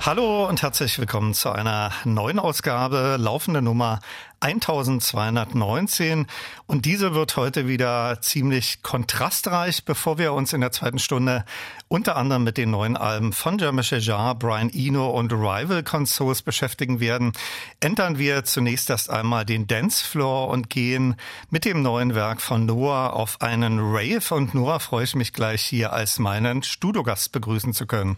Hallo und herzlich willkommen zu einer neuen Ausgabe, laufende Nummer 1219. Und diese wird heute wieder ziemlich kontrastreich, bevor wir uns in der zweiten Stunde unter anderem mit den neuen Alben von Jean-Michel Brian Eno und Rival Consoles beschäftigen werden. Entern wir zunächst erst einmal den Dancefloor und gehen mit dem neuen Werk von Noah auf einen Rave. Und Noah freue ich mich gleich hier als meinen Studiogast begrüßen zu können.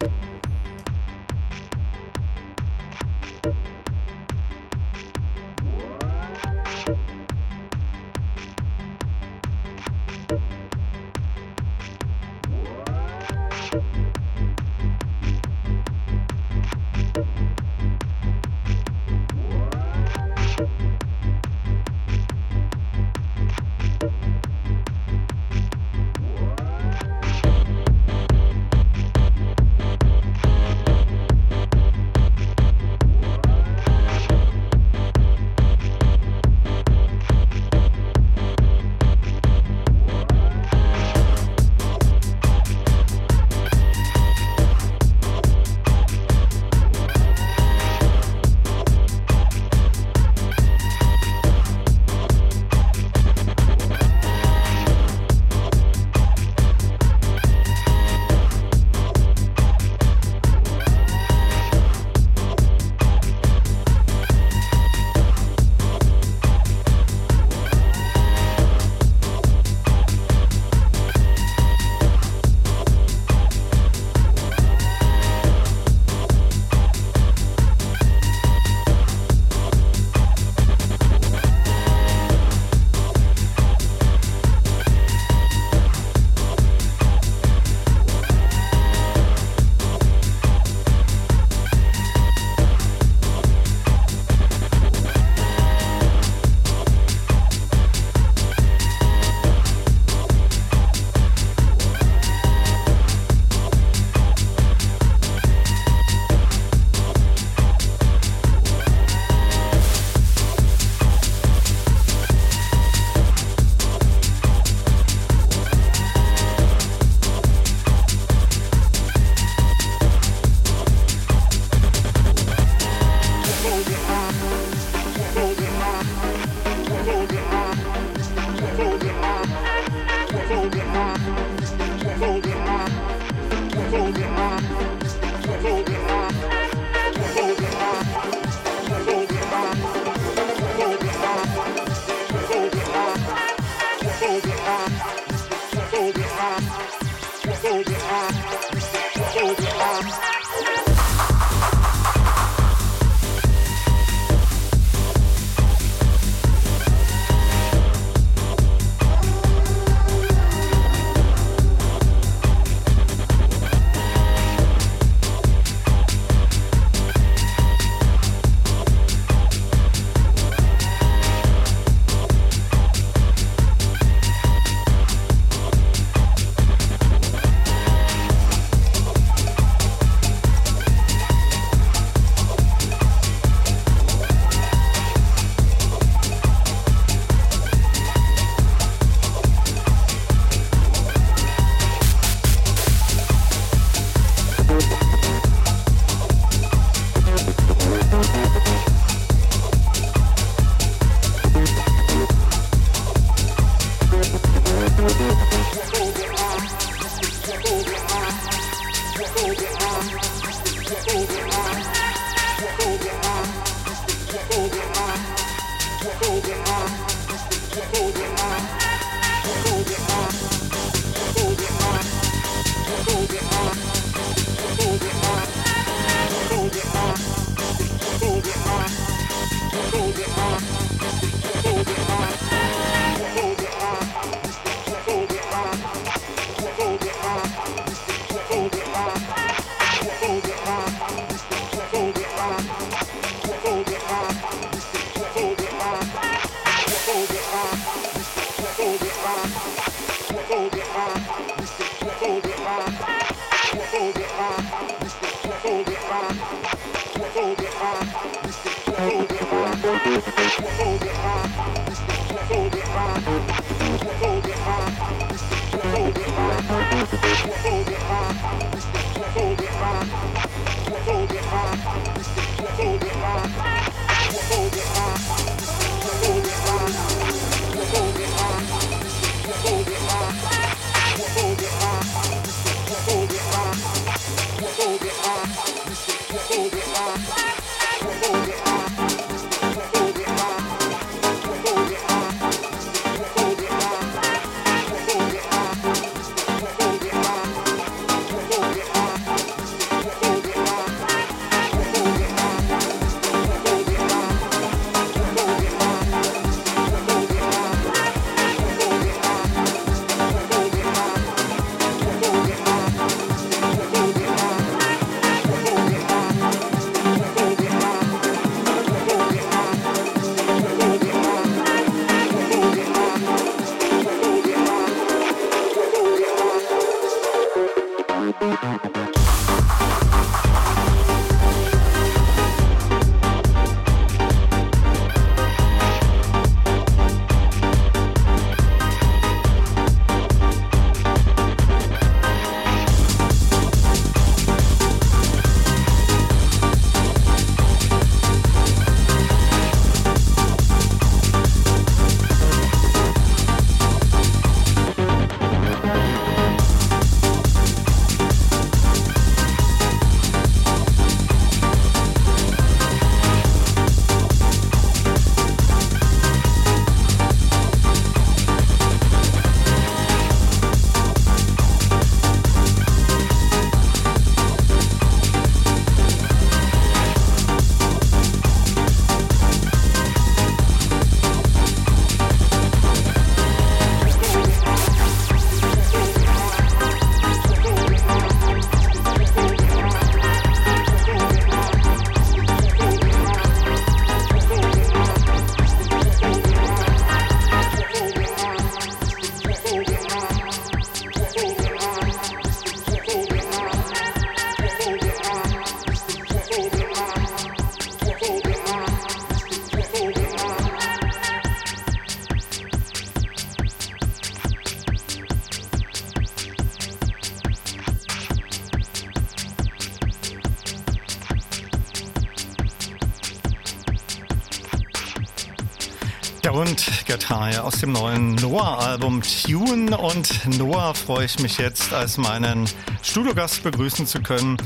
Gitarre aus dem neuen Noah-Album Tune. Und Noah freue ich mich jetzt als meinen Studiogast begrüßen zu können.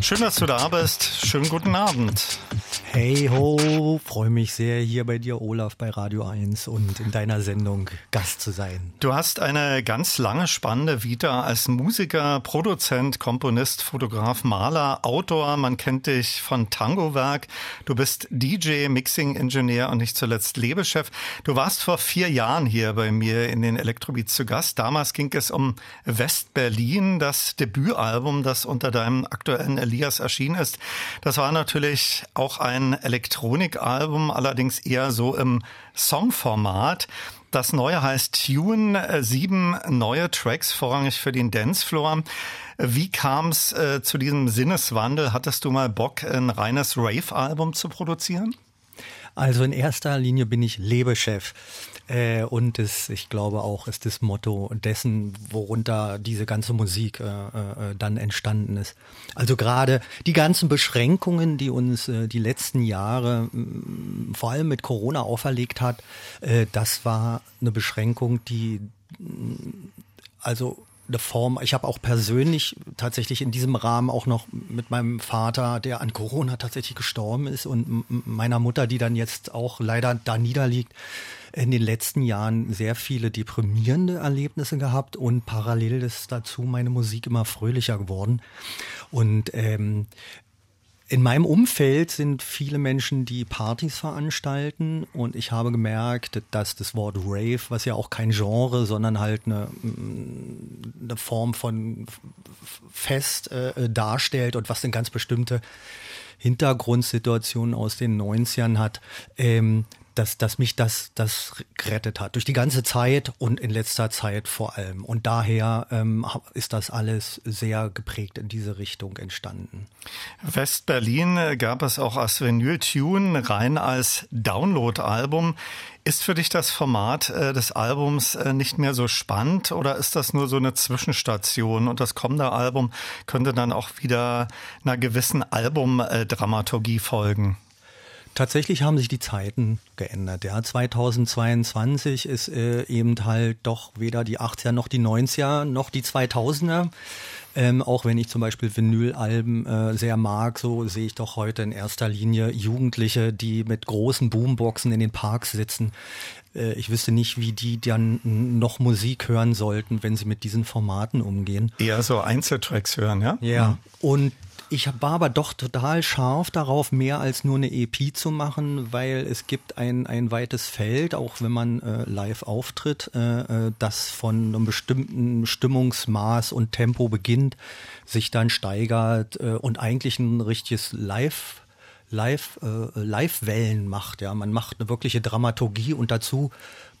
Schön, dass du da bist. Schönen guten Abend. Hey ho, freue mich sehr, hier bei dir, Olaf, bei Radio 1 und in deiner Sendung Gast zu sein. Du hast eine ganz lange, spannende Vita als Musiker, Produzent, Komponist, Fotograf, Maler, Autor. Man kennt dich von Tango-Werk. Du bist DJ, Mixing-Ingenieur und nicht zuletzt Lebechef. Du warst vor vier Jahren hier bei mir in den Elektrobeats zu Gast. Damals ging es um West-Berlin, das Debütalbum, das unter deinem aktuellen Elias erschienen ist. Das war natürlich auch ein Elektronikalbum, allerdings eher so im Songformat. Das neue heißt Tune, äh, sieben neue Tracks, vorrangig für den Dancefloor. Wie kam es äh, zu diesem Sinneswandel? Hattest du mal Bock, ein reines Rave-Album zu produzieren? Also in erster Linie bin ich Lebechef. Äh, und es, ich glaube auch, ist das Motto dessen, worunter diese ganze Musik äh, äh, dann entstanden ist. Also gerade die ganzen Beschränkungen, die uns äh, die letzten Jahre mh, vor allem mit Corona auferlegt hat, äh, das war eine Beschränkung, die also eine Form. Ich habe auch persönlich tatsächlich in diesem Rahmen auch noch mit meinem Vater, der an Corona tatsächlich gestorben ist, und meiner Mutter, die dann jetzt auch leider da niederliegt, in den letzten Jahren sehr viele deprimierende Erlebnisse gehabt und parallel ist dazu meine Musik immer fröhlicher geworden. Und ähm, in meinem Umfeld sind viele Menschen, die Partys veranstalten und ich habe gemerkt, dass das Wort Rave, was ja auch kein Genre, sondern halt eine, eine Form von Fest äh, darstellt und was eine ganz bestimmte Hintergrundsituation aus den 90ern hat, ähm, dass, dass mich das, das gerettet hat. Durch die ganze Zeit und in letzter Zeit vor allem. Und daher ähm, ist das alles sehr geprägt in diese Richtung entstanden. West-Berlin äh, gab es auch als Vinyl-Tune, rein als Download-Album. Ist für dich das Format äh, des Albums äh, nicht mehr so spannend oder ist das nur so eine Zwischenstation und das kommende Album könnte dann auch wieder einer gewissen Albumdramaturgie folgen? Tatsächlich haben sich die Zeiten geändert. Ja, 2022 ist äh, eben halt doch weder die 80er noch die 90er noch die 2000er. Ähm, auch wenn ich zum Beispiel Vinylalben äh, sehr mag, so sehe ich doch heute in erster Linie Jugendliche, die mit großen Boomboxen in den Parks sitzen. Äh, ich wüsste nicht, wie die dann noch Musik hören sollten, wenn sie mit diesen Formaten umgehen. Eher so Einzeltracks hören, ja? Ja. Mhm. Und ich war aber doch total scharf darauf, mehr als nur eine EP zu machen, weil es gibt ein, ein weites Feld, auch wenn man äh, live auftritt, äh, äh das von einem bestimmten Stimmungsmaß und Tempo beginnt, sich dann steigert äh, und eigentlich ein richtiges Live- Live, äh, Live-Wellen macht. Ja, man macht eine wirkliche Dramaturgie und dazu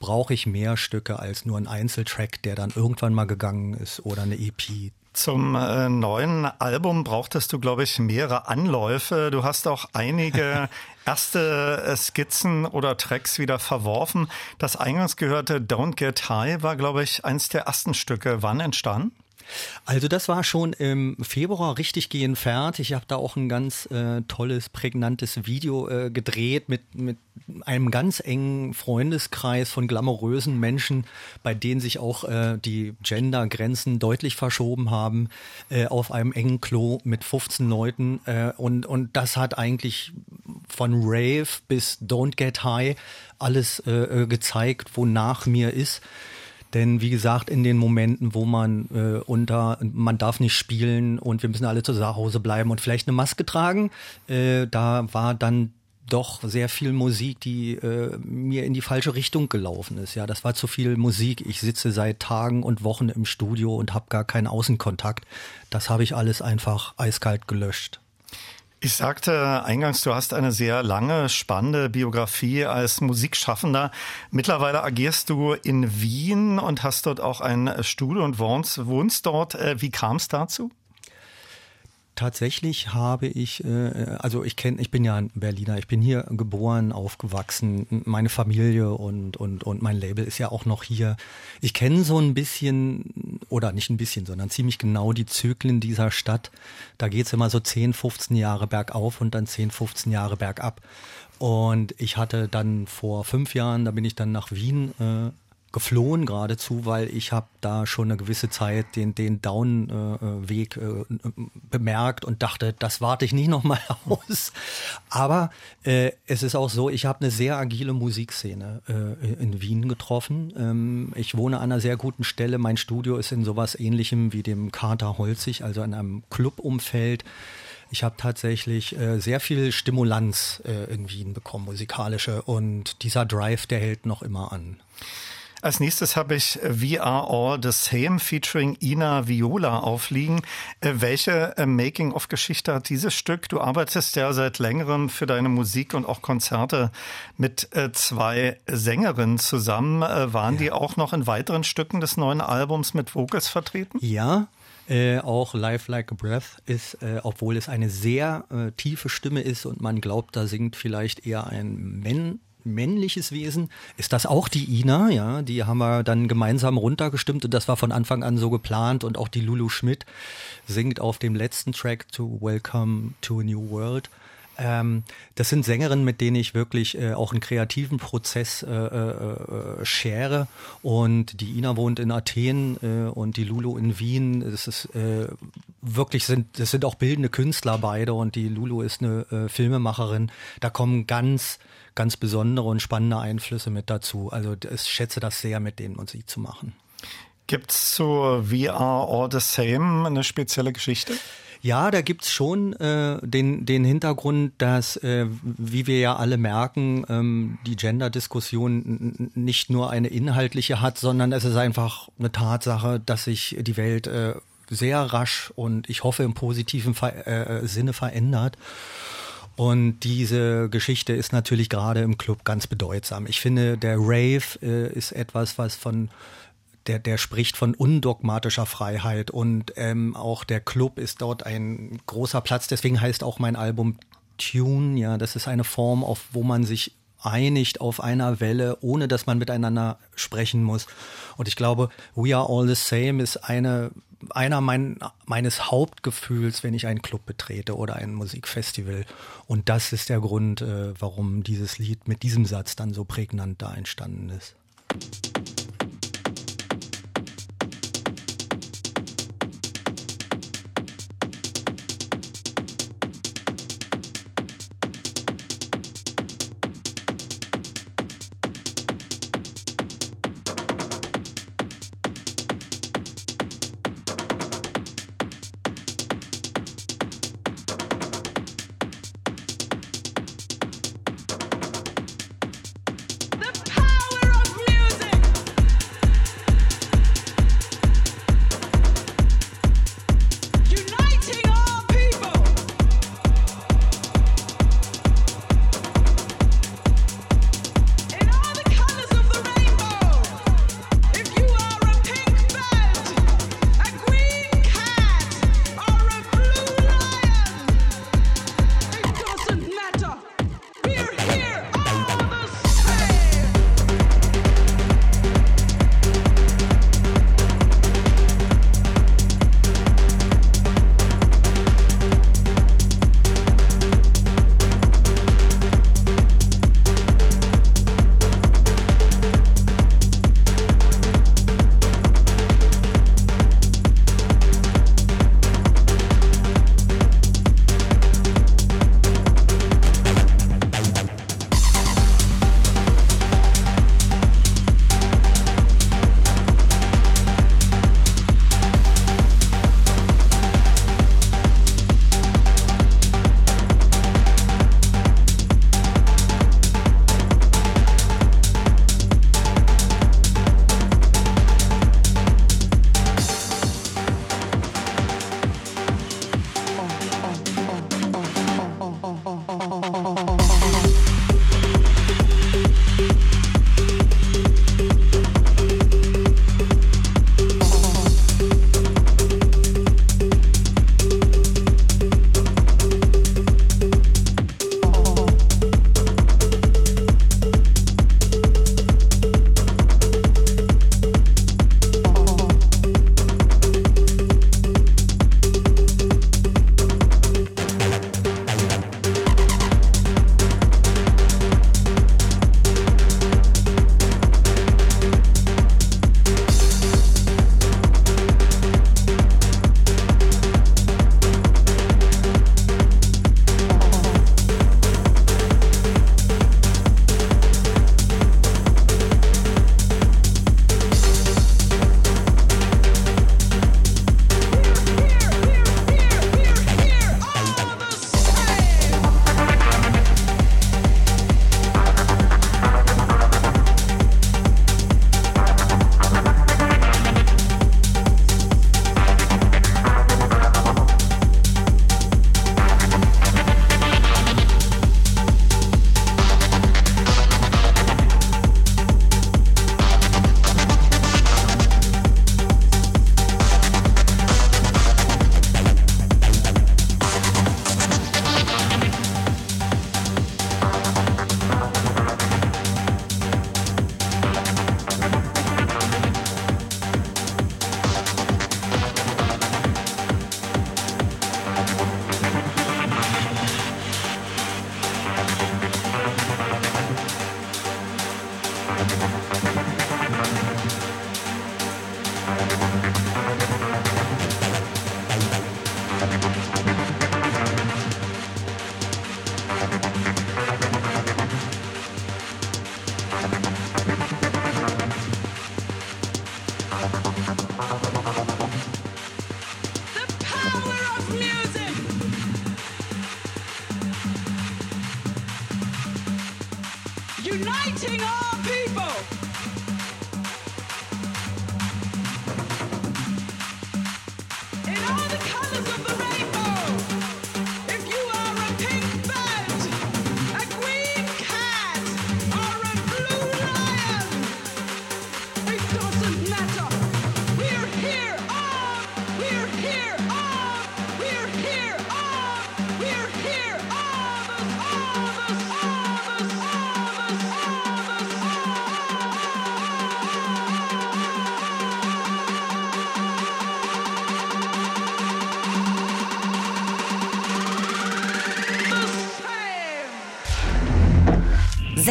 brauche ich mehr Stücke als nur ein Einzeltrack, der dann irgendwann mal gegangen ist oder eine EP. Zum äh, neuen Album brauchtest du, glaube ich, mehrere Anläufe. Du hast auch einige erste äh, Skizzen oder Tracks wieder verworfen. Das eingangs gehörte Don't Get High war, glaube ich, eins der ersten Stücke. Wann entstanden? Also das war schon im Februar richtig gehend fertig. Ich habe da auch ein ganz äh, tolles, prägnantes Video äh, gedreht mit, mit einem ganz engen Freundeskreis von glamourösen Menschen, bei denen sich auch äh, die Gendergrenzen deutlich verschoben haben, äh, auf einem engen Klo mit 15 Leuten. Äh, und, und das hat eigentlich von Rave bis Don't Get High alles äh, äh gezeigt, wonach mir ist. Denn wie gesagt, in den Momenten, wo man äh, unter, man darf nicht spielen und wir müssen alle zu Hause bleiben und vielleicht eine Maske tragen, äh, da war dann doch sehr viel Musik, die äh, mir in die falsche Richtung gelaufen ist. Ja, das war zu viel Musik. Ich sitze seit Tagen und Wochen im Studio und habe gar keinen Außenkontakt. Das habe ich alles einfach eiskalt gelöscht. Ich sagte eingangs, du hast eine sehr lange, spannende Biografie als Musikschaffender. Mittlerweile agierst du in Wien und hast dort auch ein Studio und wohnst, dort. Äh, wie kam es dazu? Tatsächlich habe ich, äh, also ich kenne, ich bin ja ein Berliner, ich bin hier geboren, aufgewachsen, meine Familie und, und, und mein Label ist ja auch noch hier. Ich kenne so ein bisschen, oder nicht ein bisschen, sondern ziemlich genau die Zyklen dieser Stadt. Da geht's immer so 10, 15 Jahre bergauf und dann 10, 15 Jahre bergab. Und ich hatte dann vor fünf Jahren, da bin ich dann nach Wien äh, geflohen geradezu, weil ich habe da schon eine gewisse Zeit den, den Down-Weg äh, äh, bemerkt und dachte, das warte ich nicht nochmal aus. Aber äh, es ist auch so, ich habe eine sehr agile Musikszene äh, in Wien getroffen. Ähm, ich wohne an einer sehr guten Stelle. Mein Studio ist in sowas ähnlichem wie dem Kater Holzig, also in einem Clubumfeld. Ich habe tatsächlich äh, sehr viel Stimulanz äh, in Wien bekommen, musikalische. Und dieser Drive, der hält noch immer an. Als nächstes habe ich We Are All the Same featuring Ina Viola aufliegen. Äh, welche äh, Making-of-Geschichte hat dieses Stück? Du arbeitest ja seit längerem für deine Musik und auch Konzerte mit äh, zwei Sängerinnen zusammen. Waren ja. die auch noch in weiteren Stücken des neuen Albums mit Vocals vertreten? Ja, äh, auch Life Like a Breath ist, äh, obwohl es eine sehr äh, tiefe Stimme ist und man glaubt, da singt vielleicht eher ein Men männliches Wesen. Ist das auch die Ina? Ja, die haben wir dann gemeinsam runtergestimmt und das war von Anfang an so geplant und auch die Lulu Schmidt singt auf dem letzten Track to Welcome to a New World. Ähm, das sind Sängerinnen, mit denen ich wirklich äh, auch einen kreativen Prozess äh, äh, schere. Und die Ina wohnt in Athen äh, und die Lulu in Wien. Das ist äh, wirklich sind, das sind auch bildende Künstler beide und die Lulu ist eine äh, Filmemacherin. Da kommen ganz ganz besondere und spannende Einflüsse mit dazu. Also ich schätze das sehr, mit denen Musik zu machen. Gibt es zu Are All the Same eine spezielle Geschichte? Ja, da gibt's schon äh, den, den Hintergrund, dass, äh, wie wir ja alle merken, ähm, die Gender-Diskussion nicht nur eine inhaltliche hat, sondern es ist einfach eine Tatsache, dass sich die Welt äh, sehr rasch und ich hoffe im positiven Ver äh, Sinne verändert. Und diese Geschichte ist natürlich gerade im Club ganz bedeutsam. Ich finde, der Rave äh, ist etwas, was von der, der spricht von undogmatischer Freiheit und ähm, auch der Club ist dort ein großer Platz. Deswegen heißt auch mein Album Tune. Ja, das ist eine Form, auf wo man sich einigt auf einer Welle, ohne dass man miteinander sprechen muss. Und ich glaube, We Are All the Same ist eine einer mein, meines Hauptgefühls, wenn ich einen Club betrete oder ein Musikfestival. Und das ist der Grund, äh, warum dieses Lied mit diesem Satz dann so prägnant da entstanden ist.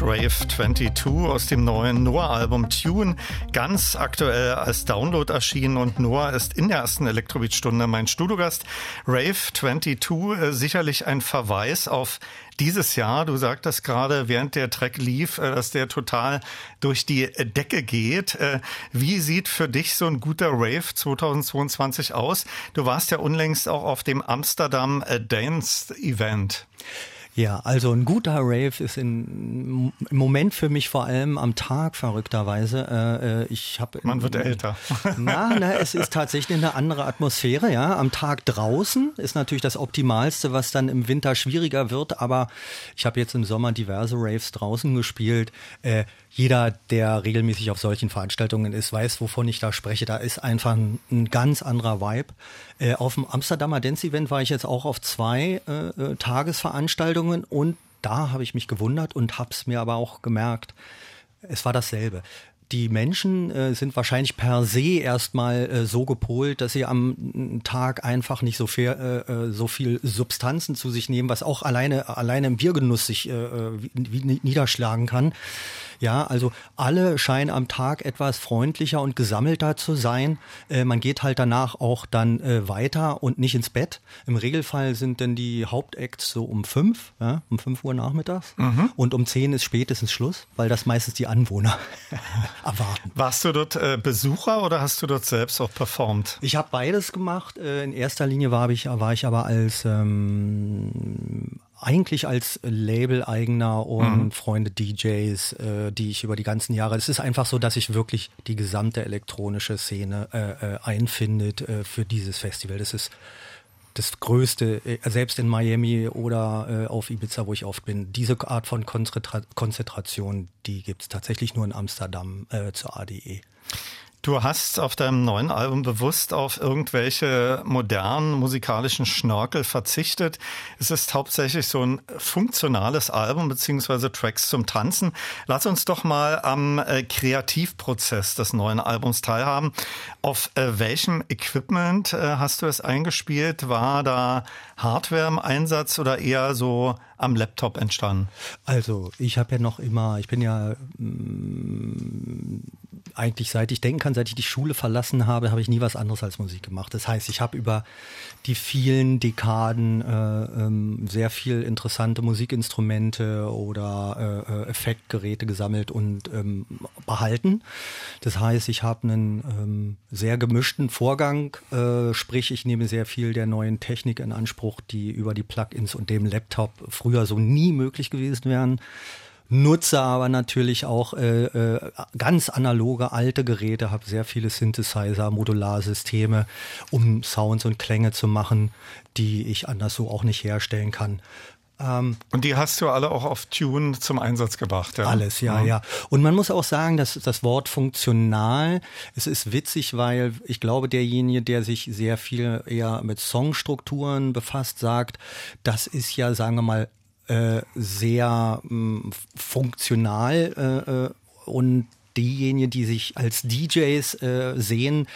Rave 22 aus dem neuen Noah-Album Tune, ganz aktuell als Download erschienen und Noah ist in der ersten Elektrobeat-Stunde mein Studiogast. Rave 22, äh, sicherlich ein Verweis auf dieses Jahr. Du sagtest gerade, während der Track lief, äh, dass der total durch die Decke geht. Äh, wie sieht für dich so ein guter Rave 2022 aus? Du warst ja unlängst auch auf dem Amsterdam Dance Event. Ja, also ein guter Rave ist in, im Moment für mich vor allem am Tag verrückterweise. Äh, äh ich habe man wird älter. Na, na, es ist tatsächlich eine andere Atmosphäre. Ja, am Tag draußen ist natürlich das Optimalste, was dann im Winter schwieriger wird. Aber ich habe jetzt im Sommer diverse Raves draußen gespielt. Äh, jeder, der regelmäßig auf solchen Veranstaltungen ist, weiß, wovon ich da spreche. Da ist einfach ein, ein ganz anderer Vibe. Äh, auf dem Amsterdamer Dance Event war ich jetzt auch auf zwei äh, äh Tagesveranstaltungen und da habe ich mich gewundert und habe es mir aber auch gemerkt. Es war dasselbe die Menschen äh, sind wahrscheinlich per se erstmal äh, so gepolt, dass sie am Tag einfach nicht so viel, äh, äh, so viel Substanzen zu sich nehmen, was auch alleine, alleine im Biergenuss sich äh, äh niederschlagen kann. Ja, also alle scheinen am Tag etwas freundlicher und gesammelter zu sein. Äh, man geht halt danach auch dann äh, weiter und nicht ins Bett. Im Regelfall sind denn die Hauptacts so um fünf, ja, um fünf Uhr nachmittags. Mhm. Und um zehn ist spätestens Schluss, weil das meistens die Anwohner erwarten. Warst du dort äh, Besucher oder hast du dort selbst auch performt? Ich habe beides gemacht. Äh, in erster Linie war ich, war ich aber als ähm, eigentlich als Label-Eigener und mhm. Freunde DJs, äh, die ich über die ganzen Jahre. Es ist einfach so, dass sich wirklich die gesamte elektronische Szene äh, äh, einfindet äh, für dieses Festival. Das ist das Größte, äh, selbst in Miami oder äh, auf Ibiza, wo ich oft bin. Diese Art von Konzentration, die gibt es tatsächlich nur in Amsterdam äh, zur ADE. Du hast auf deinem neuen Album bewusst auf irgendwelche modernen musikalischen Schnörkel verzichtet. Es ist hauptsächlich so ein funktionales Album beziehungsweise Tracks zum Tanzen. Lass uns doch mal am äh, Kreativprozess des neuen Albums teilhaben. Auf äh, welchem Equipment äh, hast du es eingespielt? War da Hardware im Einsatz oder eher so am Laptop entstanden? Also ich habe ja noch immer, ich bin ja mh, mm, eigentlich seit ich denken kann, seit ich die Schule verlassen habe, habe ich nie was anderes als Musik gemacht. Das heißt, ich habe über die vielen Dekaden äh, ähm, sehr viel interessante Musikinstrumente oder äh, äh, Effektgeräte gesammelt und ähm, behalten. Das heißt, ich habe einen ähm, sehr gemischten Vorgang, äh, sprich, ich nehme sehr viel der neuen Technik in Anspruch, die über die Plugins und dem Laptop früher so nie möglich gewesen wären nutze aber natürlich auch äh, äh, ganz analoge alte Geräte, habe sehr viele Synthesizer, Modularsysteme, um Sounds und Klänge zu machen, die ich anders so auch nicht herstellen kann. Ähm, und die hast du alle auch auf Tune zum Einsatz gebracht, ja? Alles, ja, ja, ja. Und man muss auch sagen, dass das Wort funktional, es ist witzig, weil ich glaube, derjenige, der sich sehr viel eher mit Songstrukturen befasst, sagt, das ist ja, sagen wir mal, äh, sehr mh, mm, funktional äh, äh, und diejenigen, die sich als DJs äh, sehen,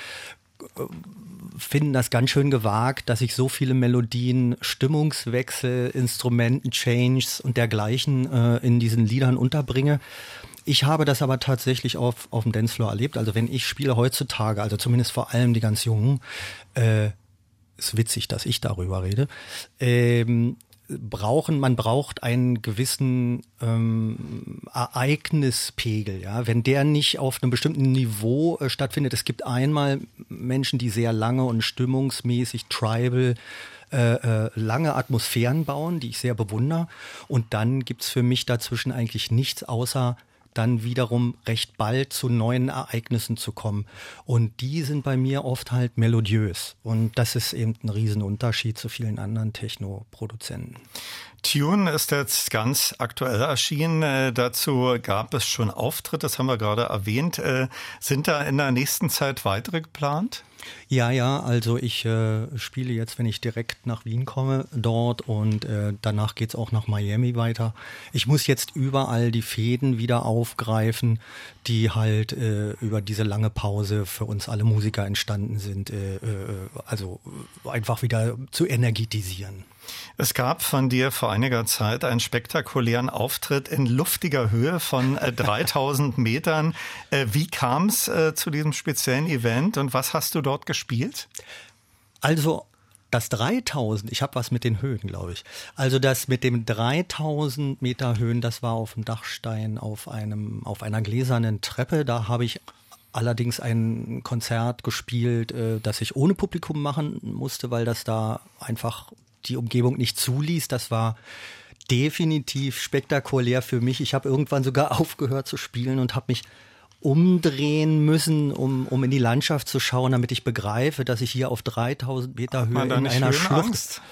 finden das ganz schön gewagt, dass ich so viele Melodien, Stimmungswechsel, Instrumenten-Changes und dergleichen äh, in diesen Liedern unterbringe. Ich habe das aber tatsächlich auf, auf dem Dancefloor erlebt. Also wenn ich spiele heutzutage, also zumindest vor allem die ganz Jungen, äh, ist witzig, dass ich darüber rede. Ähm, brauchen, man braucht einen gewissen ähm, Ereignispegel. Ja? Wenn der nicht auf einem bestimmten Niveau äh, stattfindet, es gibt einmal Menschen, die sehr lange und stimmungsmäßig tribal äh, äh, lange Atmosphären bauen, die ich sehr bewundere. Und dann gibt's für mich dazwischen eigentlich nichts außer dann wiederum recht bald zu neuen Ereignissen zu kommen. Und die sind bei mir oft halt melodiös. Und das ist eben ein Riesenunterschied zu vielen anderen Techno-Produzenten. Tune ist jetzt ganz aktuell erschienen. Äh, dazu gab es schon Auftritte, das haben wir gerade erwähnt. Äh, sind da in der nächsten Zeit weitere geplant? Ja, ja, also ich äh, spiele jetzt, wenn ich direkt nach Wien komme, dort und äh, danach geht's auch nach Miami weiter. Ich muss jetzt überall die Fäden wieder aufgreifen, die halt äh, über diese lange Pause für uns alle Musiker entstanden sind. Äh, äh, also einfach wieder zu energetisieren. Es gab von dir vor einiger Zeit einen spektakulären Auftritt in luftiger Höhe von 3000 äh, Metern. Äh, wie kam es äh, zu diesem speziellen Event und was hast du dort gespielt? Also das 3000, ich habe was mit den Höhen, glaube ich. Also das mit dem 3000 Meter Höhen, das war auf dem Dachstein auf einem auf einer gläsernen Treppe. Da habe ich allerdings ein Konzert gespielt, äh, das ich ohne Publikum machen musste, weil das da einfach die Umgebung nicht zuließ. Das war definitiv spektakulär für mich. Ich habe irgendwann sogar aufgehört zu spielen und habe mich umdrehen müssen, um, um in die Landschaft zu schauen, damit ich begreife, dass ich hier auf 3000 Meter Höhe in einer Schlucht. Angst?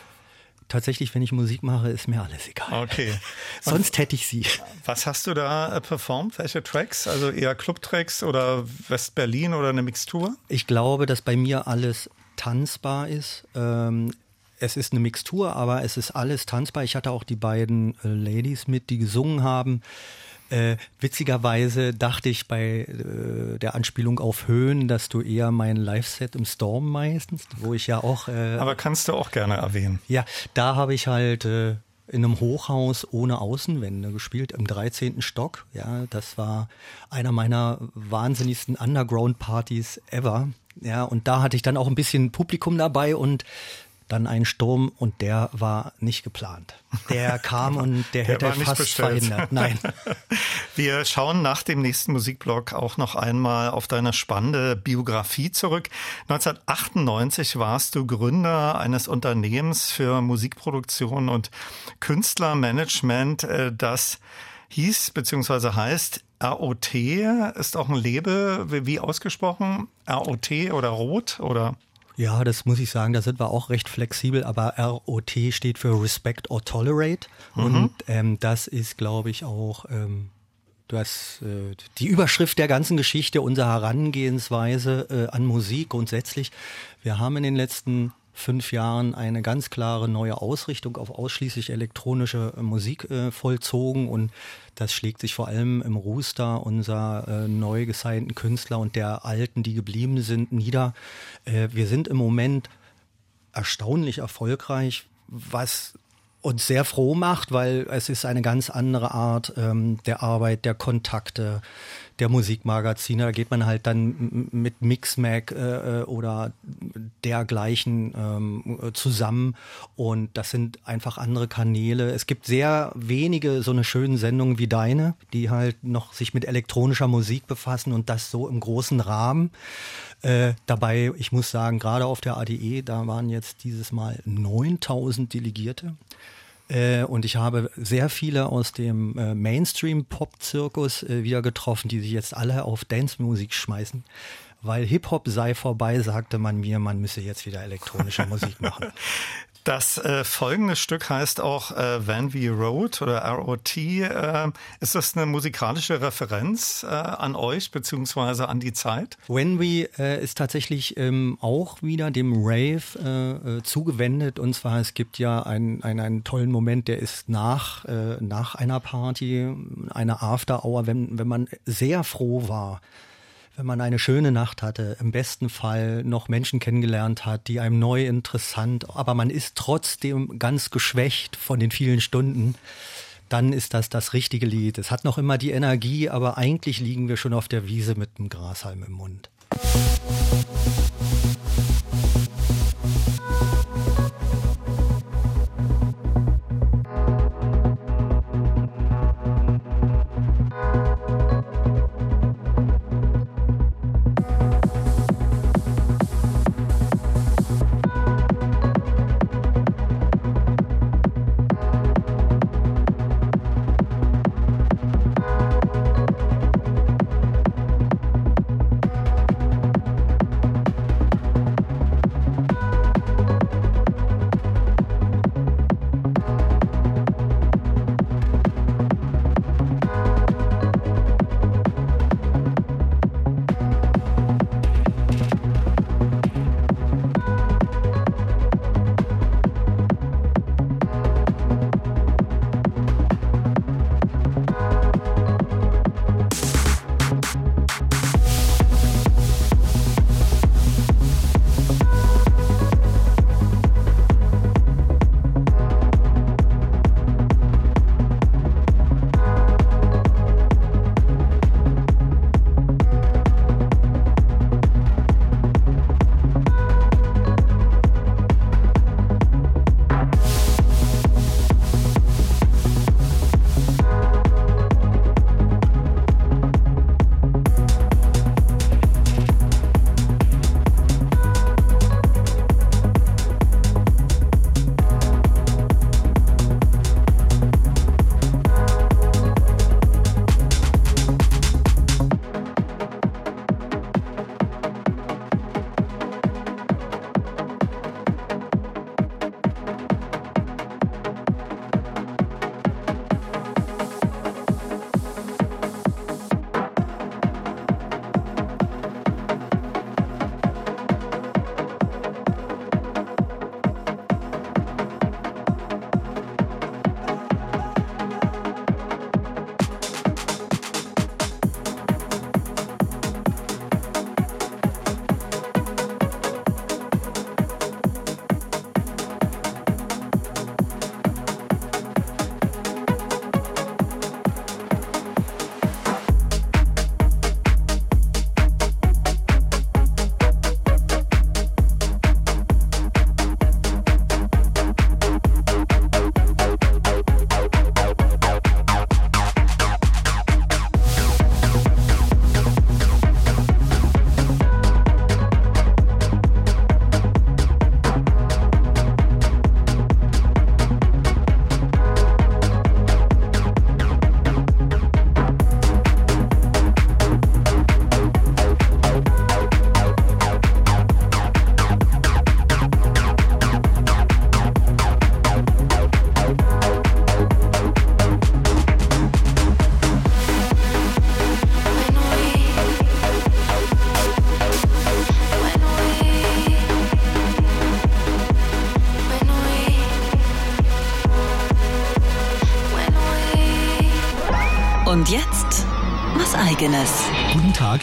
Tatsächlich, wenn ich Musik mache, ist mir alles egal. Okay. Sonst hätte ich sie. Was hast du da äh, performt? Welche Tracks? Also eher Clubtracks oder West-Berlin oder eine Mixtur? Ich glaube, dass bei mir alles tanzbar ist. Ähm, es ist eine Mixtur, aber es ist alles tanzbar. Ich hatte auch die beiden äh, Ladies mit, die gesungen haben. Äh, witzigerweise dachte ich bei äh, der Anspielung auf Höhen, dass du eher mein Live-Set im Storm meistens, wo ich ja auch. Äh, Aber kannst du auch gerne erwähnen. Ja, da habe ich halt äh, in einem Hochhaus ohne Außenwände gespielt, im 13. Stock. Ja, das war einer meiner wahnsinnigsten Underground-Partys ever. Ja, und da hatte ich dann auch ein bisschen Publikum dabei und dann ein Sturm und der war nicht geplant. Der kam und der, der hätte fast bestellt. verhindert. Nein. Wir schauen nach dem nächsten Musikblog auch noch einmal auf deine spannende Biografie zurück. 1998 warst du Gründer eines Unternehmens für Musikproduktion und Künstlermanagement, äh, das hieß bzw. heißt ROT, ist auch ein Label, wie ausgesprochen? ROT oder Rot oder? Ja, das muss ich sagen, da sind wir auch recht flexibel, aber ROT steht für Respect or Tolerate. Mhm. Und ähm, das ist, glaube ich, auch ähm, das, äh, die Überschrift der ganzen Geschichte, unsere Herangehensweise äh, an Musik grundsätzlich. Wir haben in den letzten fünf Jahren eine ganz klare neue Ausrichtung auf ausschließlich elektronische äh, Musik äh, vollzogen und das schlägt sich vor allem im Rooster unserer äh, neu gesignten Künstler und der alten, die geblieben sind, nieder. Äh, wir sind im Moment erstaunlich erfolgreich, was uns sehr froh macht, weil es ist eine ganz andere Art ähm, der Arbeit, der Kontakte, der Musikmagazine. Da geht man halt dann mit Mixmag äh, äh, oder dergleichen ähm, zusammen und das sind einfach andere Kanäle. Es gibt sehr wenige so eine schönen Sendungen wie deine, die halt noch sich mit elektronischer Musik befassen und das so im großen Rahmen. Äh, dabei, ich muss sagen, gerade auf der ADE, da waren jetzt dieses Mal 9000 Delegierte. Äh, und ich habe sehr viele aus dem äh, Mainstream-Pop-Zirkus äh, wieder getroffen, die sich jetzt alle auf Dance-Musik schmeißen. Weil Hip-Hop sei vorbei, sagte man mir, man müsse jetzt wieder elektronische Musik machen. Das äh, folgende Stück heißt auch äh, Van V Road oder ROT. Äh, ist das eine musikalische Referenz äh, an euch beziehungsweise an die Zeit? When We äh, ist tatsächlich ähm, auch wieder dem Rave äh, äh, zugewendet. Und zwar, es gibt ja einen, einen, einen tollen Moment, der ist nach, nach einer Party, einer After Hour, wenn, wenn man sehr froh war wenn man eine schöne Nacht hatte, im besten Fall noch Menschen kennengelernt hat, die einem neu interessant, aber man ist trotzdem ganz geschwächt von den vielen Stunden, dann ist das das richtige Lied. Es hat noch immer die Energie, aber eigentlich liegen wir schon auf der Wiese mit dem Grashalm im Mund. was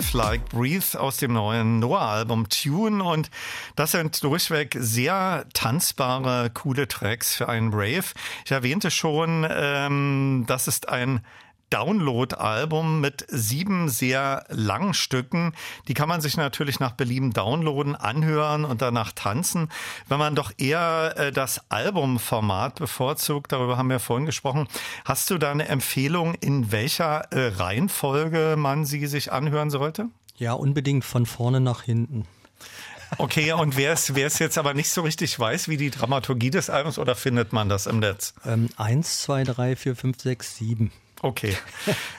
Life Like Breathe aus dem neuen Noah-Album Tune und das sind durchweg sehr tanzbare, coole Tracks für einen Rave. Ich erwähnte schon, ähm, das ist ein Download-Album mit sieben sehr langen Stücken. Die kann man sich natürlich nach Belieben downloaden, anhören und danach tanzen. Wenn man doch eher äh, das Albumformat bevorzugt, darüber haben wir vorhin gesprochen, hast du da eine Empfehlung, in welcher äh, Reihenfolge man sie sich anhören sollte? Ja, unbedingt von vorne nach hinten. Okay, und wer es, jetzt aber nicht so richtig weiß, wie die Dramaturgie des Albums, oder findet man das im Netz? Ähm, eins, zwei, drei, vier, fünf, sechs, sieben. Okay.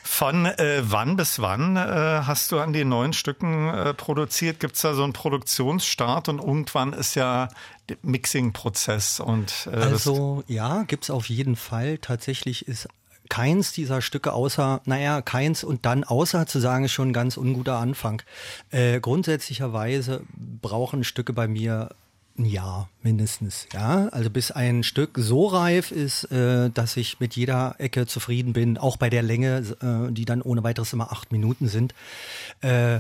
Von äh, wann bis wann äh, hast du an den neuen Stücken äh, produziert? Gibt es da so einen Produktionsstart und irgendwann ist ja der Mixing-Prozess und äh, Also ja, gibt es auf jeden Fall. Tatsächlich ist keins dieser Stücke außer, naja, keins und dann außer zu sagen, ist schon ein ganz unguter Anfang. Äh, grundsätzlicherweise brauchen Stücke bei mir ein Jahr mindestens, ja. Also bis ein Stück so reif ist, äh, dass ich mit jeder Ecke zufrieden bin, auch bei der Länge, äh, die dann ohne weiteres immer acht Minuten sind. Äh,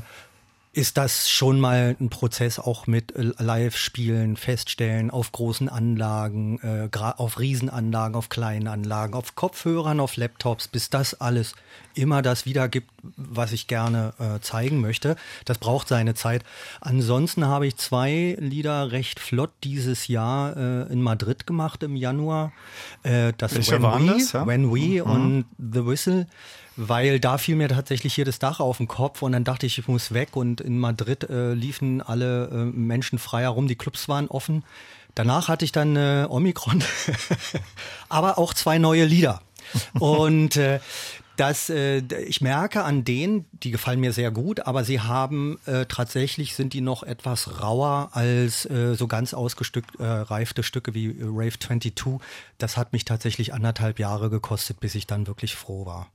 ist das schon mal ein Prozess auch mit äh, Live-Spielen, Feststellen auf großen Anlagen, äh, auf Riesenanlagen, auf kleinen Anlagen, auf Kopfhörern, auf Laptops, bis das alles immer das wiedergibt, was ich gerne äh, zeigen möchte. Das braucht seine Zeit. Ansonsten habe ich zwei Lieder recht flott dieses Jahr äh, in Madrid gemacht im Januar. Äh, das Welche When We, das, ja? When We mhm. und The Whistle weil da fiel mir tatsächlich hier das Dach auf den Kopf und dann dachte ich, ich muss weg und in Madrid äh, liefen alle äh, Menschen frei herum, die Clubs waren offen. Danach hatte ich dann äh, Omikron, aber auch zwei neue Lieder. und äh, dass äh, ich merke an denen, die gefallen mir sehr gut, aber sie haben äh, tatsächlich sind die noch etwas rauer als äh, so ganz ausgereifte äh, Stücke wie Rave 22. Das hat mich tatsächlich anderthalb Jahre gekostet, bis ich dann wirklich froh war.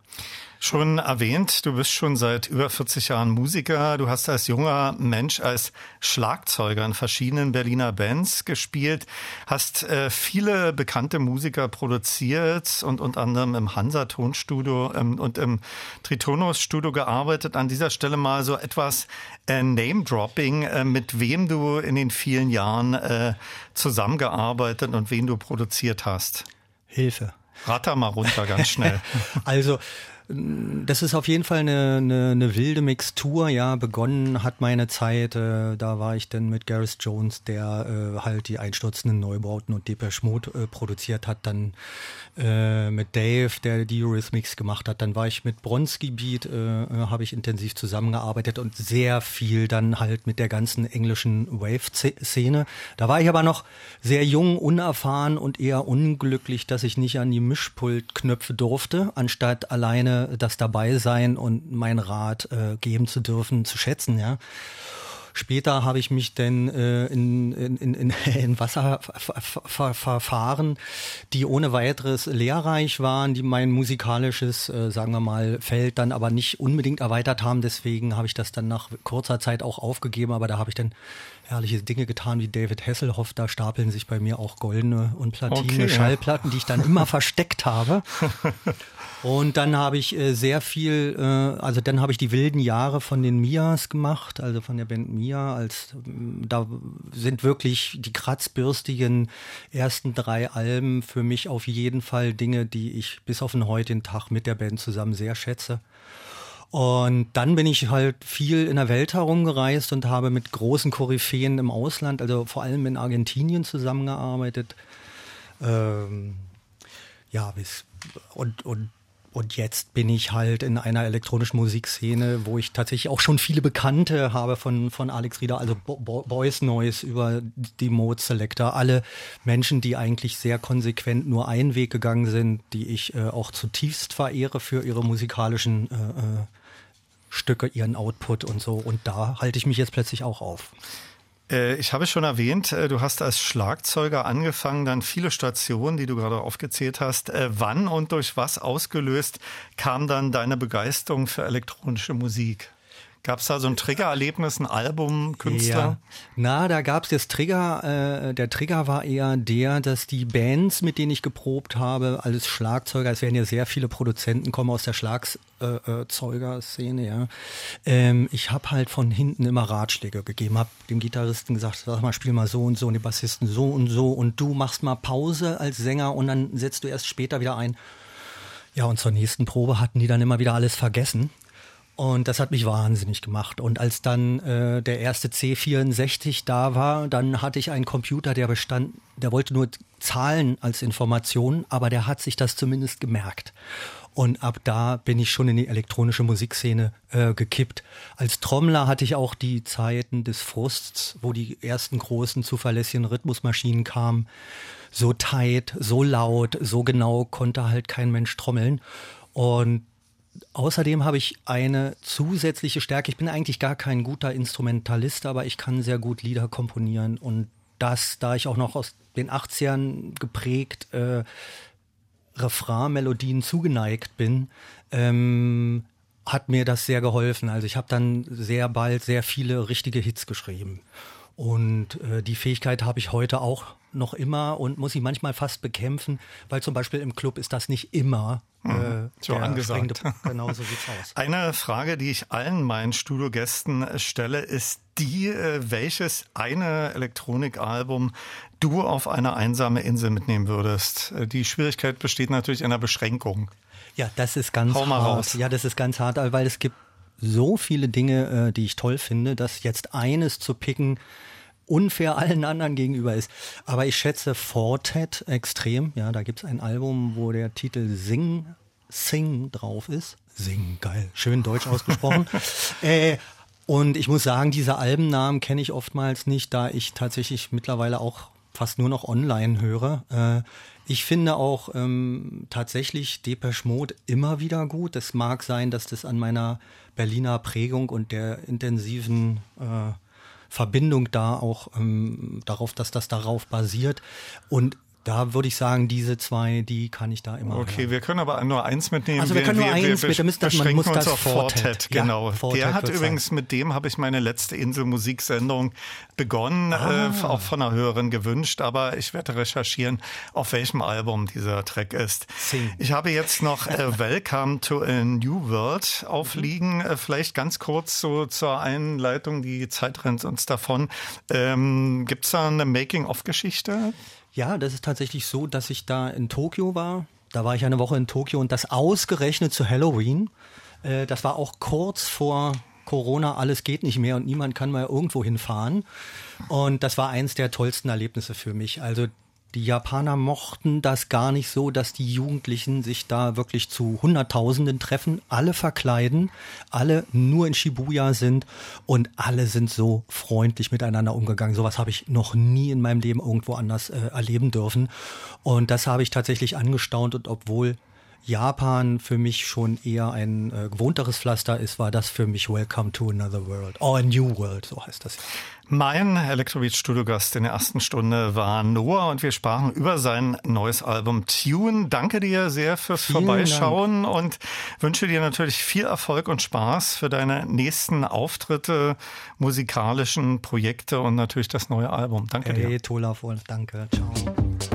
Schon erwähnt, du bist schon seit über 40 Jahren Musiker. Du hast als junger Mensch als Schlagzeuger in verschiedenen Berliner Bands gespielt, hast äh, viele bekannte Musiker produziert und unter anderem im Hansa Tonstudio ähm, und im Tritonus Studio gearbeitet. An dieser Stelle mal so etwas äh, Name-Dropping, äh, mit wem du in den vielen Jahren äh, zusammengearbeitet und wen du produziert hast. Hilfe. Ratter mal runter ganz schnell. also das ist auf jeden Fall eine, eine, eine wilde Mixtur. Ja, begonnen hat meine Zeit, äh, da war ich dann mit Gareth Jones, der äh, halt die einstürzenden Neubauten und Depeche Mode äh, produziert hat. Dann äh, mit Dave, der die Eurythmics gemacht hat. Dann war ich mit Bronski Beat, äh, äh, habe ich intensiv zusammengearbeitet und sehr viel dann halt mit der ganzen englischen Wave-Szene. Da war ich aber noch sehr jung, unerfahren und eher unglücklich, dass ich nicht an die Mischpultknöpfe durfte, anstatt alleine das dabei sein und mein Rat äh, geben zu dürfen, zu schätzen, ja. Später habe ich mich dann äh, in, in, in, in Wasserverfahren, die ohne weiteres lehrreich waren, die mein musikalisches, äh, sagen wir mal, Feld dann aber nicht unbedingt erweitert haben. Deswegen habe ich das dann nach kurzer Zeit auch aufgegeben. Aber da habe ich dann herrliche Dinge getan wie David Hasselhoff. Da stapeln sich bei mir auch goldene und platine okay, Schallplatten, ja. die ich dann immer versteckt habe. Und dann habe ich äh, sehr viel, äh, also dann habe ich die wilden Jahre von den Mias gemacht, also von der Band Mia. Als da sind wirklich die kratzbürstigen ersten drei Alben für mich auf jeden Fall Dinge, die ich bis auf den heutigen Tag mit der Band zusammen sehr schätze. Und dann bin ich halt viel in der Welt herumgereist und habe mit großen Koryphäen im Ausland, also vor allem in Argentinien zusammengearbeitet. Ähm, ja, bis, und, und und jetzt bin ich halt in einer elektronischen Musikszene, wo ich tatsächlich auch schon viele Bekannte habe von, von Alex Rieder, also Bo Boys Noise über die Mode Selector, alle Menschen, die eigentlich sehr konsequent nur einen Weg gegangen sind, die ich äh, auch zutiefst verehre für ihre musikalischen äh, äh, Stücke, ihren Output und so. Und da halte ich mich jetzt plötzlich auch auf. Äh, ich habe schon erwähnt, äh, du hast als Schlagzeuger angefangen, dann viele Stationen, die du gerade aufgezählt hast. Äh, wann und durch was ausgelöst kam dann deine Begeisterung für elektronische Musik? Gab es da so ein Triggererlebnis, ein Album, Künstler? Ja. Na, da gab es das Trigger. Äh, der Trigger war eher der, dass die Bands, mit denen ich geprobt habe, als Schlagzeuger, es werden ja sehr viele Produzenten kommen aus der Schlagzeuger-Szene, ja. Ähm, ich habe halt von hinten immer Ratschläge gegeben, habe dem Gitarristen gesagt, sag mal, spiel mal so und so und den Bassisten so und so und du machst mal Pause als Sänger und dann setzt du erst später wieder ein. Ja, und zur nächsten Probe hatten die dann immer wieder alles vergessen. Und das hat mich wahnsinnig gemacht. Und als dann äh, der erste C64 da war, dann hatte ich einen Computer, der bestand, der wollte nur Zahlen als Information, aber der hat sich das zumindest gemerkt. Und ab da bin ich schon in die elektronische Musikszene äh, gekippt. Als Trommler hatte ich auch die Zeiten des Frusts, wo die ersten großen zuverlässigen Rhythmusmaschinen kamen. So tight, so laut, so genau konnte halt kein Mensch trommeln. Und Außerdem habe ich eine zusätzliche Stärke. Ich bin eigentlich gar kein guter Instrumentalist, aber ich kann sehr gut Lieder komponieren. Und das, da ich auch noch aus den 80ern geprägt äh, Refrain-Melodien zugeneigt bin, ähm, hat mir das sehr geholfen. Also ich habe dann sehr bald sehr viele richtige Hits geschrieben. Und äh, die Fähigkeit habe ich heute auch noch immer und muss sie manchmal fast bekämpfen, weil zum Beispiel im Club ist das nicht immer äh, mhm. so angesagt. Genau so sieht's aus. Eine Frage, die ich allen meinen Studiogästen stelle, ist die, äh, welches eine Elektronikalbum du auf eine einsame Insel mitnehmen würdest. Äh, die Schwierigkeit besteht natürlich in der Beschränkung. Ja, das ist ganz Hau mal hart. Raus. Ja, das ist ganz hart, weil es gibt so viele Dinge, äh, die ich toll finde, dass jetzt eines zu picken unfair allen anderen gegenüber ist. Aber ich schätze Fortet extrem. Ja, da gibt's ein Album, wo der Titel Sing, Sing drauf ist. Sing, geil. Schön deutsch ausgesprochen. äh, und ich muss sagen, diese Albennamen kenne ich oftmals nicht, da ich tatsächlich mittlerweile auch fast nur noch online höre. Äh, ich finde auch ähm, tatsächlich Depeche Mode immer wieder gut. Es mag sein, dass das an meiner Berliner Prägung und der intensiven äh, Verbindung da auch ähm, darauf, dass das darauf basiert. Und da würde ich sagen, diese zwei, die kann ich da immer. Okay, hören. wir können aber nur eins mitnehmen. Also wir können nur eins wir, mit, wir das, man muss uns das auf Fortet. Fortet. Genau. Ja, Fortet der hat übrigens, sein. mit dem habe ich meine letzte Insel-Musiksendung begonnen, Ah. äh, auch von einer Hörerin gewünscht, aber ich werde recherchieren, auf welchem Album dieser Track ist. Sing. Ich habe jetzt noch äh, Welcome to a New World aufliegen. Mhm. Äh, vielleicht ganz kurz so zur Einleitung, die Zeit rennt uns davon. Ähm, Gibt es da eine Making-of-Geschichte? Ja, das ist tatsächlich so, dass ich da in Tokio war. Da war ich eine Woche in Tokio und das ausgerechnet zu Halloween. Äh, das war auch kurz vor Corona, alles geht nicht mehr und niemand kann mal irgendwo hinfahren. Und das war eins der tollsten Erlebnisse für mich. Also die Japaner mochten das gar nicht so, dass die Jugendlichen sich da wirklich zu Hunderttausenden treffen, alle verkleiden, alle nur in Shibuya sind und alle sind so freundlich miteinander umgegangen. Sowas habe ich noch nie in meinem Leben irgendwo anders äh, erleben dürfen. Und das habe ich tatsächlich angestaunt und obwohl Japan für mich schon eher ein äh, gewohnteres Pflaster ist, war das für mich Welcome to Another World. Oh, a New World, so heißt das. Mein Electrobeat-Studiogast in der ersten Stunde war Noah und wir sprachen über sein neues Album Tune. Danke dir sehr fürs Vielen Vorbeischauen und wünsche dir natürlich viel Erfolg und Spaß für deine nächsten Auftritte, musikalischen Projekte und natürlich das neue Album. Danke dir. Hey, Tola Wolf, danke. Ciao.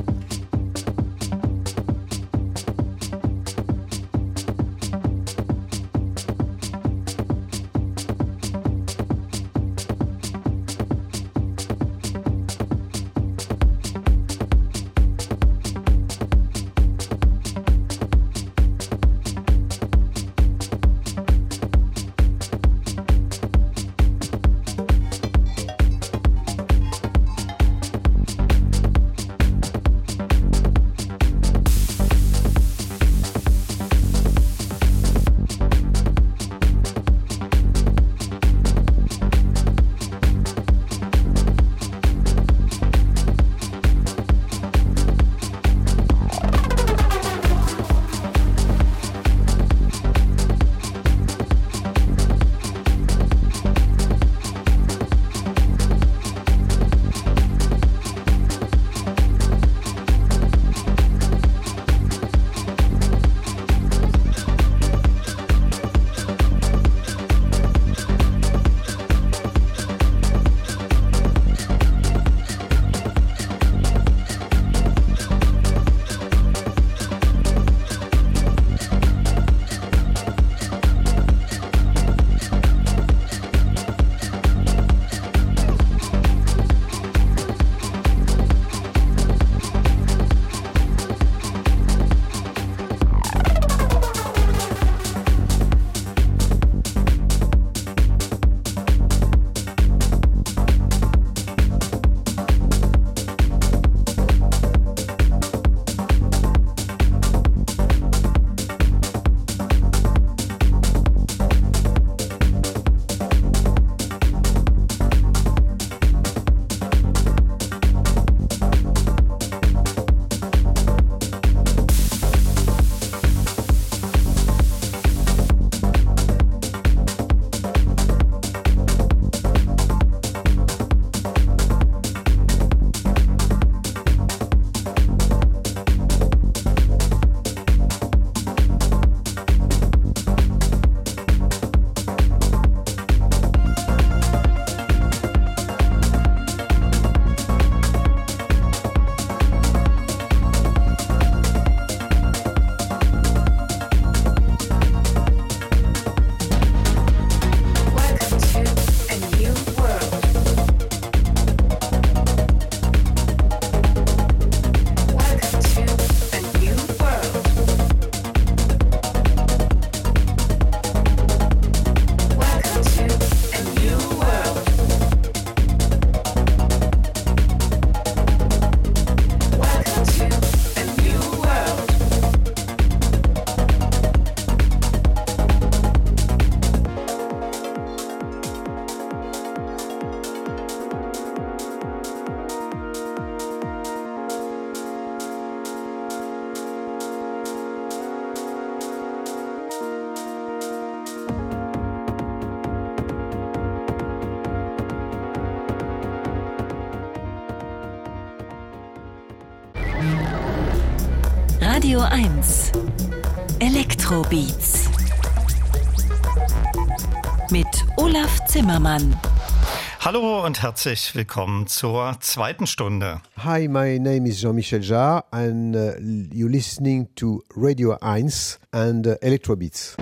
Elektrobeats mit Olaf Zimmermann. Hallo und herzlich willkommen zur zweiten Stunde. Hi, my name is Jean-Michel Jarre and uh, you're listening to Radio 1 and uh, Electrobeats.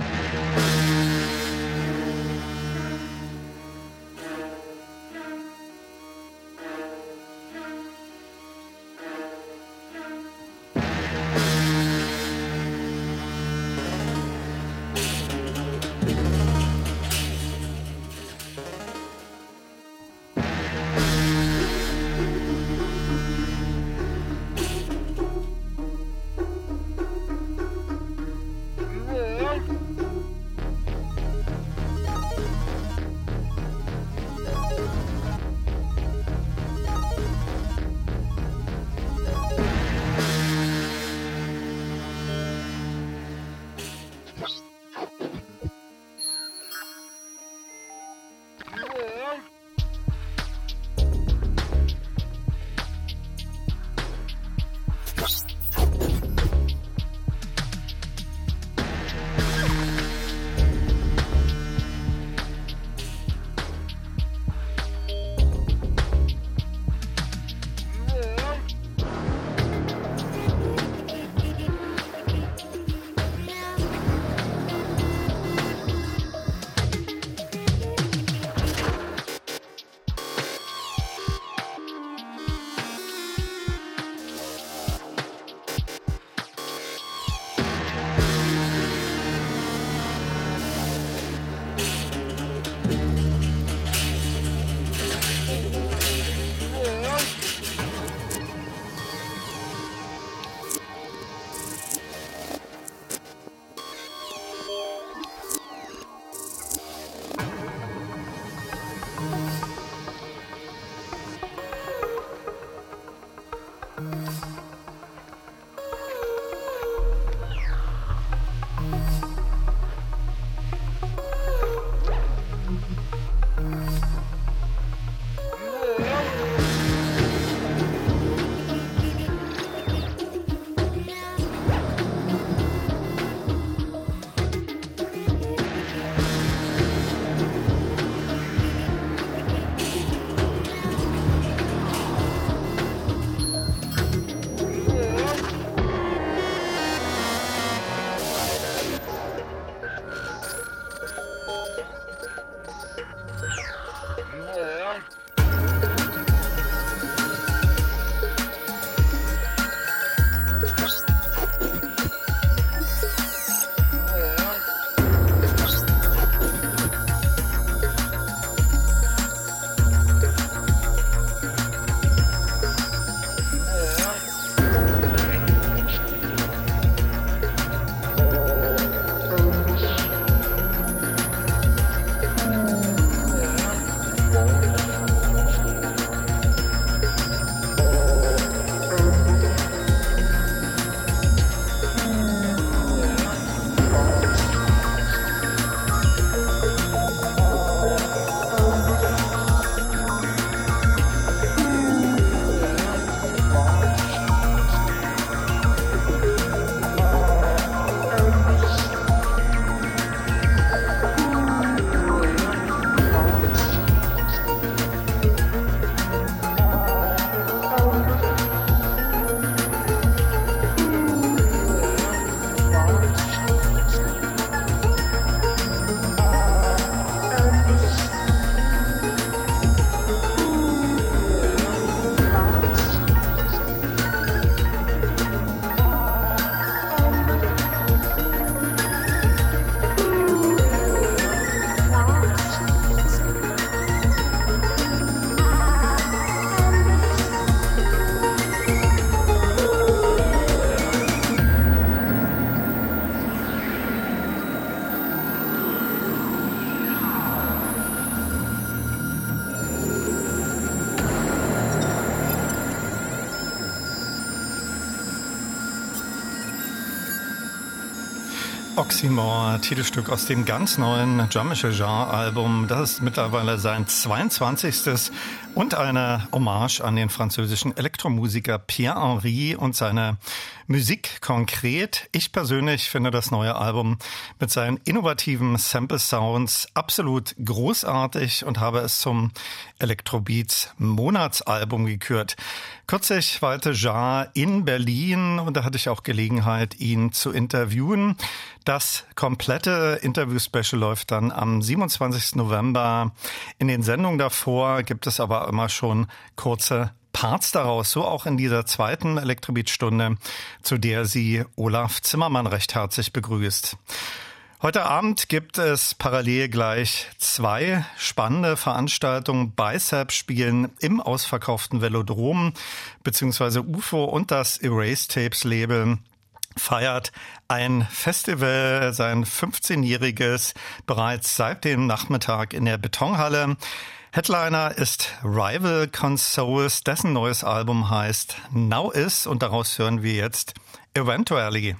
Oxymore, Titelstück aus dem ganz neuen Jean-Michel Jarre-Album. Das ist mittlerweile sein 22. und eine Hommage an den französischen Elektromusiker Pierre Henry und seine Musik konkret. Ich persönlich finde das neue Album mit seinen innovativen Sample Sounds absolut großartig und habe es zum Electrobeats Monatsalbum gekürt. Kürzlich weilte Jar in Berlin und da hatte ich auch Gelegenheit, ihn zu interviewen. Das komplette Interview-Special läuft dann am 27. November. In den Sendungen davor gibt es aber immer schon kurze Parts daraus, so auch in dieser zweiten Elektrobeat-Stunde, zu der sie Olaf Zimmermann recht herzlich begrüßt. Heute Abend gibt es parallel gleich zwei spannende Veranstaltungen. Bicep spielen im ausverkauften Velodrom beziehungsweise UFO und das Erase Tapes Label feiert ein Festival, sein 15-jähriges, bereits seit dem Nachmittag in der Betonhalle. Headliner ist Rival Consoles, dessen neues Album heißt Now Is und daraus hören wir jetzt Eventually.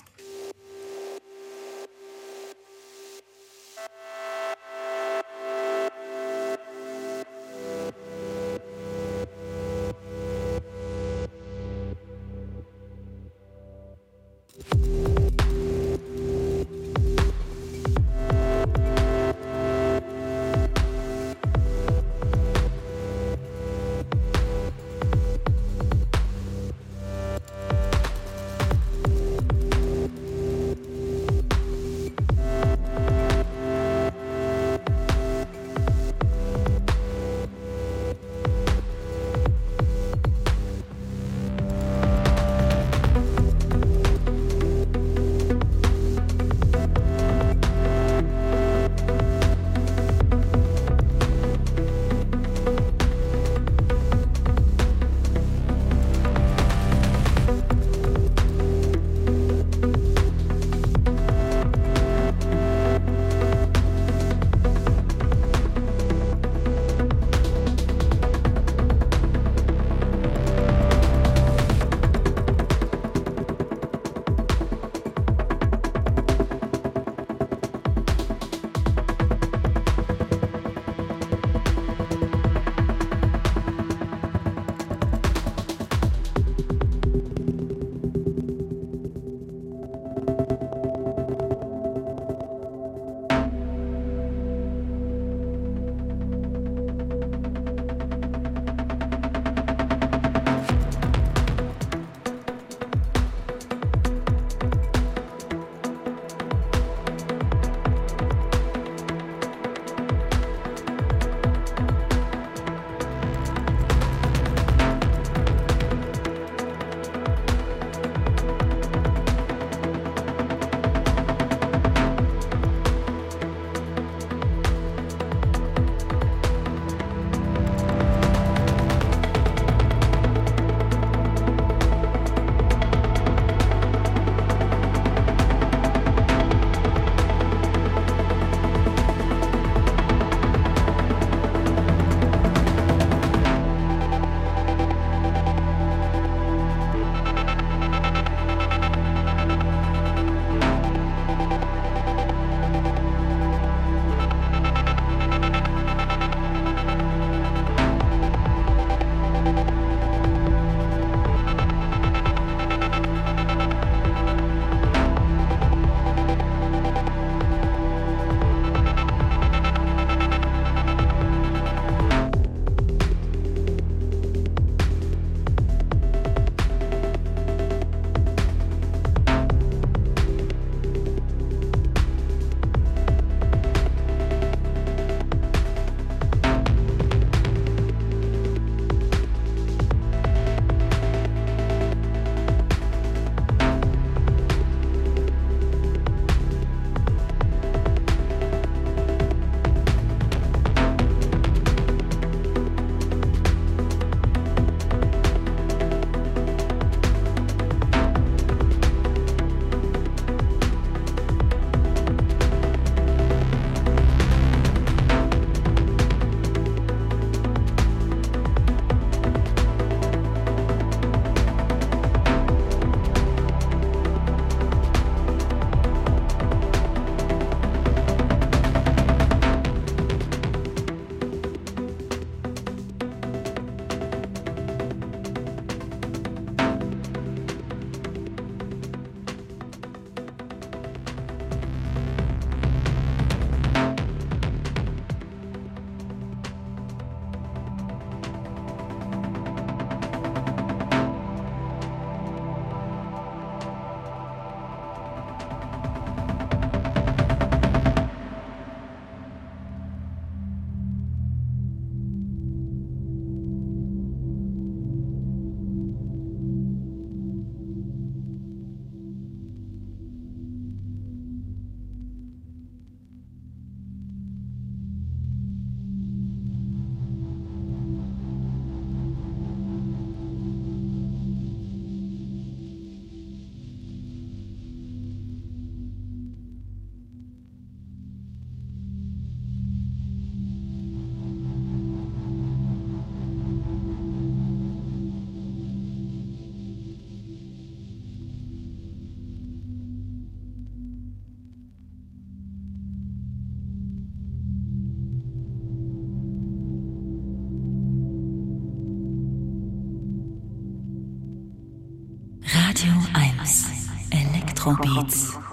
Radio 1 Elektrobeats.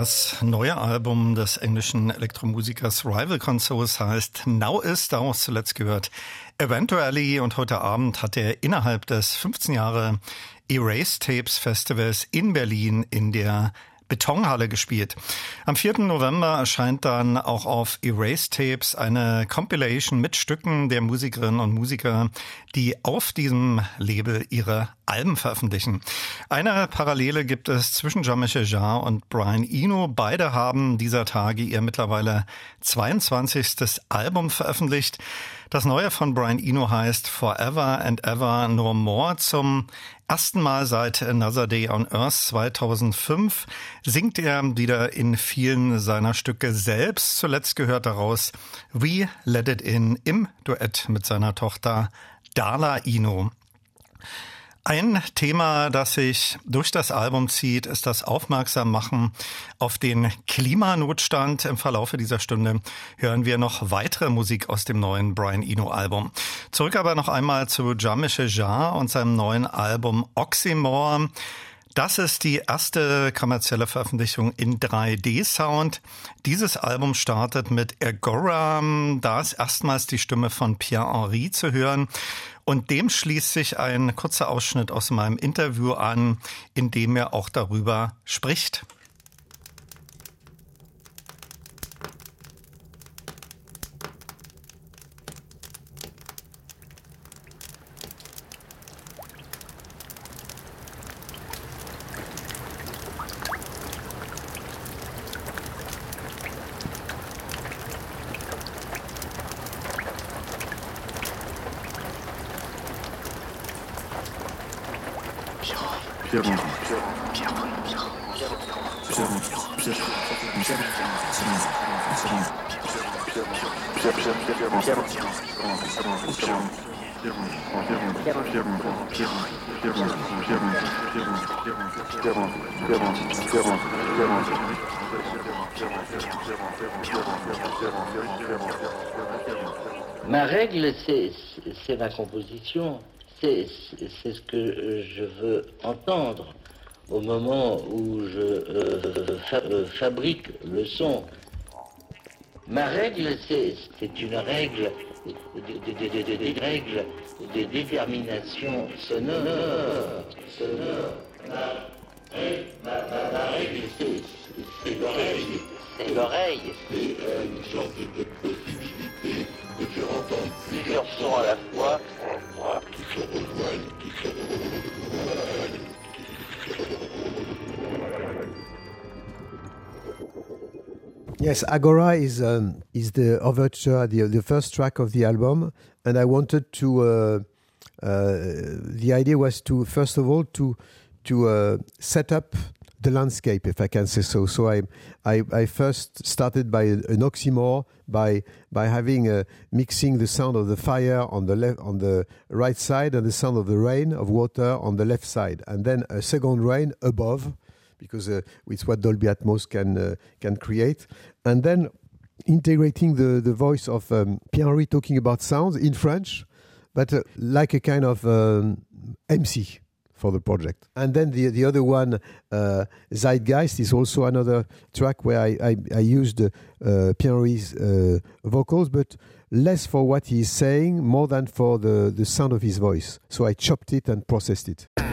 Das neue Album des englischen Elektromusikers Rival Consoles heißt Now Is, daraus zuletzt gehört. Eventually und heute Abend hat er innerhalb des 15 Jahre Erase Tapes Festivals in Berlin in der Betonhalle gespielt. Am 4. November erscheint dann auch auf Erase Tapes eine Compilation mit Stücken der Musikerinnen und Musiker, die auf diesem Label ihre Alben veröffentlichen. Eine Parallele gibt es zwischen Jean-Michel Jarre und Brian Eno. Beide haben dieser Tage ihr mittlerweile 22. Album veröffentlicht. Das neue von Brian Eno heißt Forever and Ever No More. Zum ersten Mal seit Another Day on Earth 2005 singt er wieder in vielen seiner Stücke selbst. Zuletzt gehört daraus We Let It In im Duett mit seiner Tochter Darla Eno. Ein Thema, das sich durch das Album zieht, ist das Aufmerksammachen auf den Klimanotstand. Im Verlaufe dieser Stunde hören wir noch weitere Musik aus dem neuen Brian Eno Album. Zurück aber noch einmal zu Jean-Michel Jarre und seinem neuen Album Oxymore. Das ist die erste kommerzielle Veröffentlichung in 3D-Sound. Dieses Album startet mit Agora. Da ist erstmals die Stimme von Pierre-Henri zu hören. Und dem schließt sich ein kurzer Ausschnitt aus meinem Interview an, in dem er auch darüber spricht. Ma composition, c'est ce que je veux entendre au moment où je euh, fa euh, fabrique le son. Ma règle, c'est une règle des règles de détermination sonore. sonore. Ma, ma, ma, ma règle, c'est l'oreille. C'est l'oreille. C'est une sorte de possibilité Yes, Agora is um, is the overture, the the first track of the album, and I wanted to. Uh, uh, the idea was to first of all to to uh, set up the landscape, if I can say so. So I I, I first started by an oxymore by by having a, mixing the sound of the fire on the left on the right side and the sound of the rain of water on the left side, and then a second rain above because uh, it's what Dolby Atmos can uh, can create, and then integrating the the voice of um, Pierre-Henri talking about sounds in French, but uh, like a kind of um, MC for the project. And then the the other one, uh, Zeitgeist, is also another track where I I, I used uh, Pierre-Henri's uh, vocals, but less for what he's saying, more than for the the sound of his voice. So I chopped it and processed it.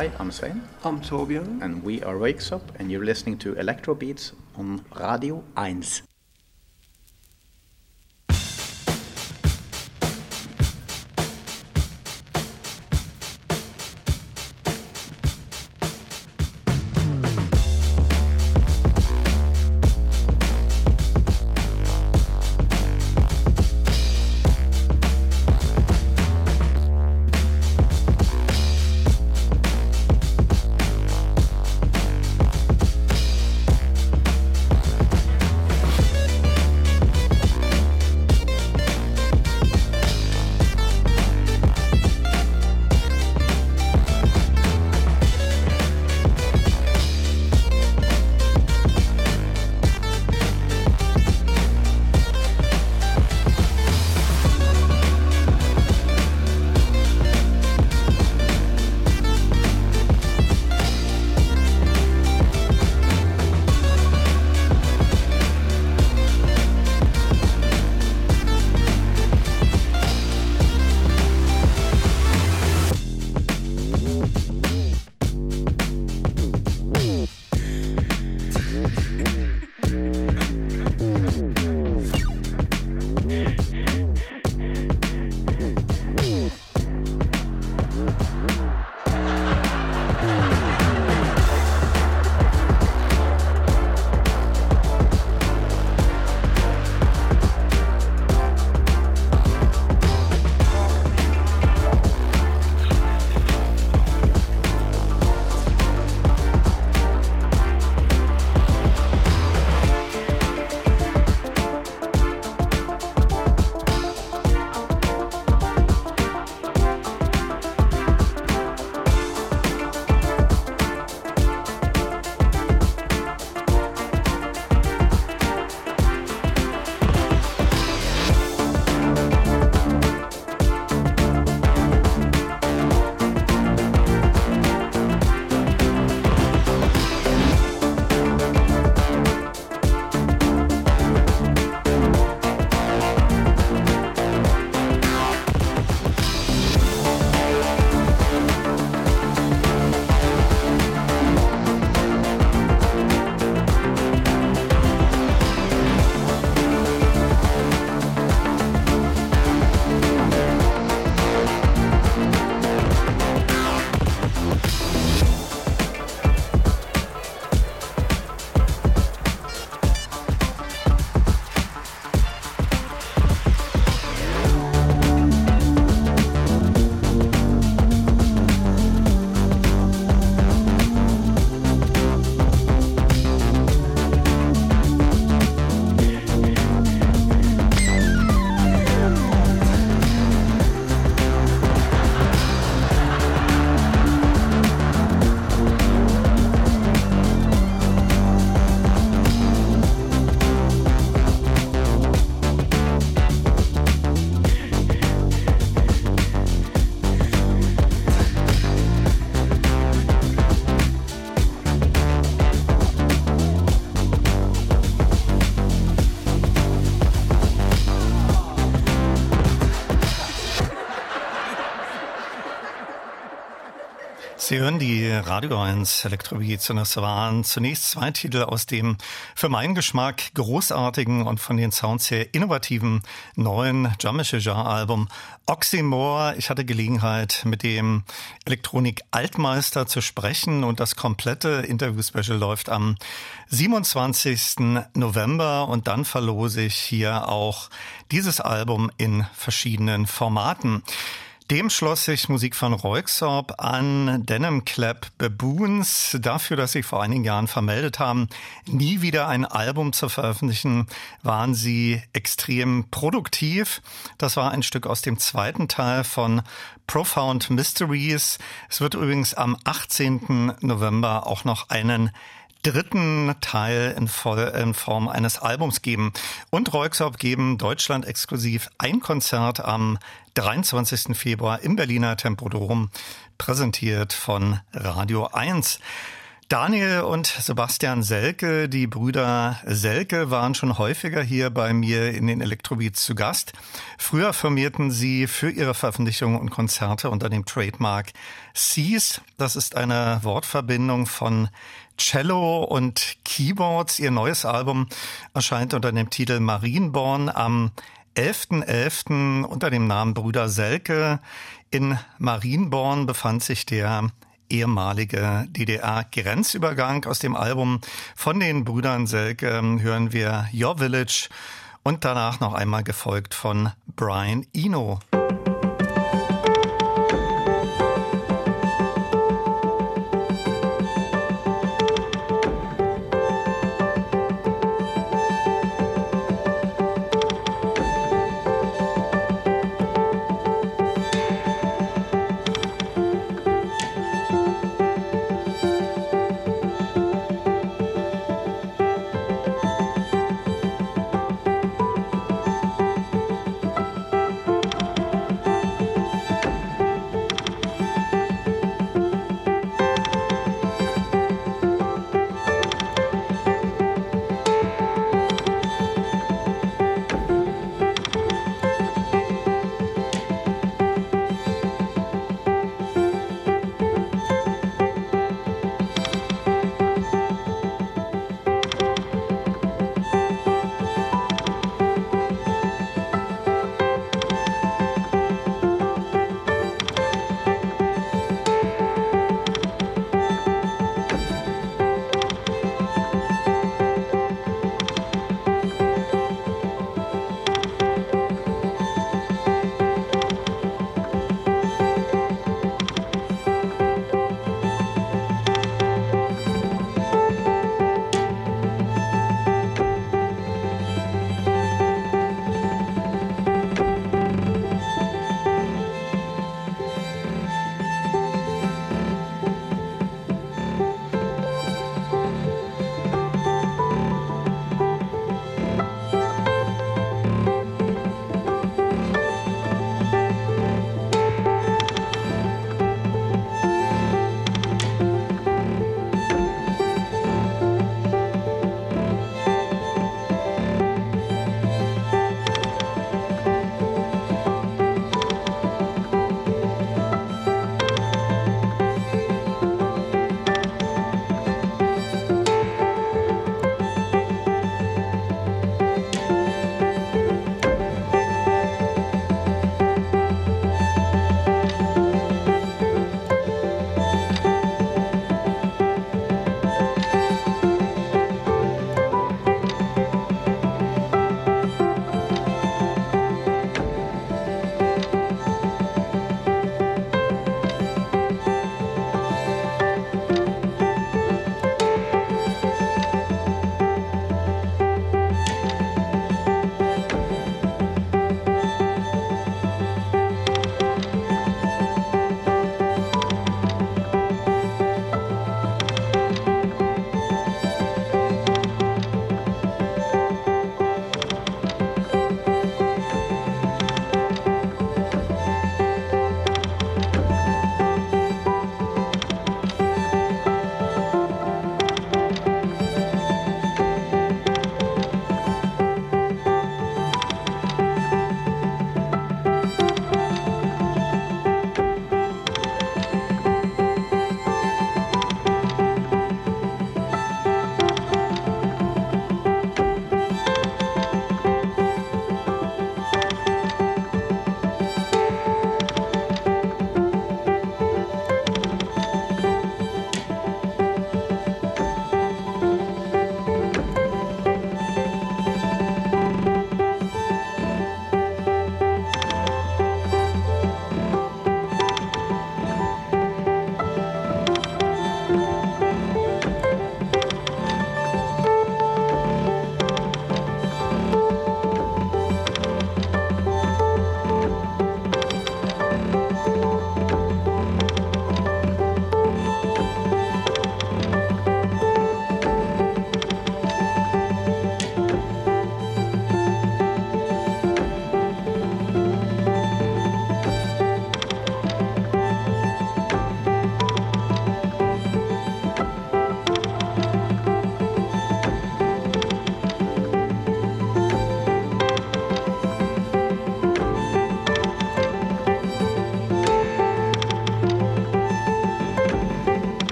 Hi, I'm Sven. I'm Torbjörn. And we are Wakes Up, and you're listening to Electro Beats on Radio 1. Sie hören die Radio 1 Elektrobeats und das waren zunächst zwei Titel aus dem für meinen Geschmack großartigen und von den Sounds her innovativen neuen Jean-Michel Album Oxymore. Ich hatte Gelegenheit mit dem Elektronik-Altmeister zu sprechen und das komplette Interview-Special läuft am 27. November und dann verlose ich hier auch dieses Album in verschiedenen Formaten. Dem schloss sich Musik von Reuxorb an Denim Clap Baboons dafür, dass sie vor einigen Jahren vermeldet haben, nie wieder ein Album zu veröffentlichen, waren sie extrem produktiv. Das war ein Stück aus dem zweiten Teil von Profound Mysteries. Es wird übrigens am 18. November auch noch einen dritten Teil in, voll, in Form eines Albums geben. Und Reuxorb geben Deutschland exklusiv ein Konzert am 23. Februar im Berliner Tempodrom, präsentiert von Radio 1. Daniel und Sebastian Selke, die Brüder Selke, waren schon häufiger hier bei mir in den Elektrobeats zu Gast. Früher firmierten sie für ihre Veröffentlichungen und Konzerte unter dem Trademark Seas. Das ist eine Wortverbindung von Cello und Keyboards. Ihr neues Album erscheint unter dem Titel Marienborn am 11.11. .11. unter dem Namen Brüder Selke. In Marienborn befand sich der ehemalige DDR-Grenzübergang. Aus dem Album von den Brüdern Selke hören wir Your Village und danach noch einmal gefolgt von Brian Eno.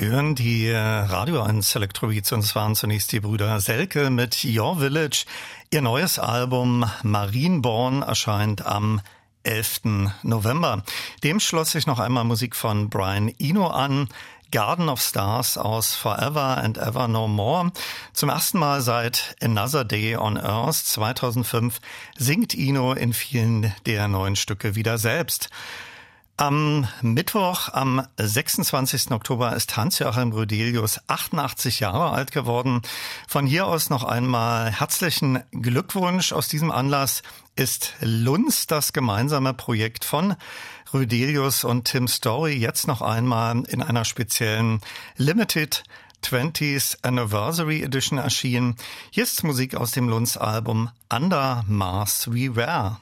Hören die Radio 1 Electrobeats und es waren zunächst die Brüder Selke mit Your Village. Ihr neues Album Marienborn erscheint am 11. November. Dem schloss sich noch einmal Musik von Brian Eno an. Garden of Stars aus Forever and Ever No More. Zum ersten Mal seit Another Day on Earth 2005 singt Eno in vielen der neuen Stücke wieder selbst. Am Mittwoch, am 26. Oktober, ist Hans-Joachim Rödelius 88 Jahre alt geworden. Von hier aus noch einmal herzlichen Glückwunsch. Aus diesem Anlass ist Lunz das gemeinsame Projekt von Rödelius und Tim Story jetzt noch einmal in einer speziellen Limited 20th Anniversary Edition erschienen. Hier ist Musik aus dem Lunz Album Under Mars We Were.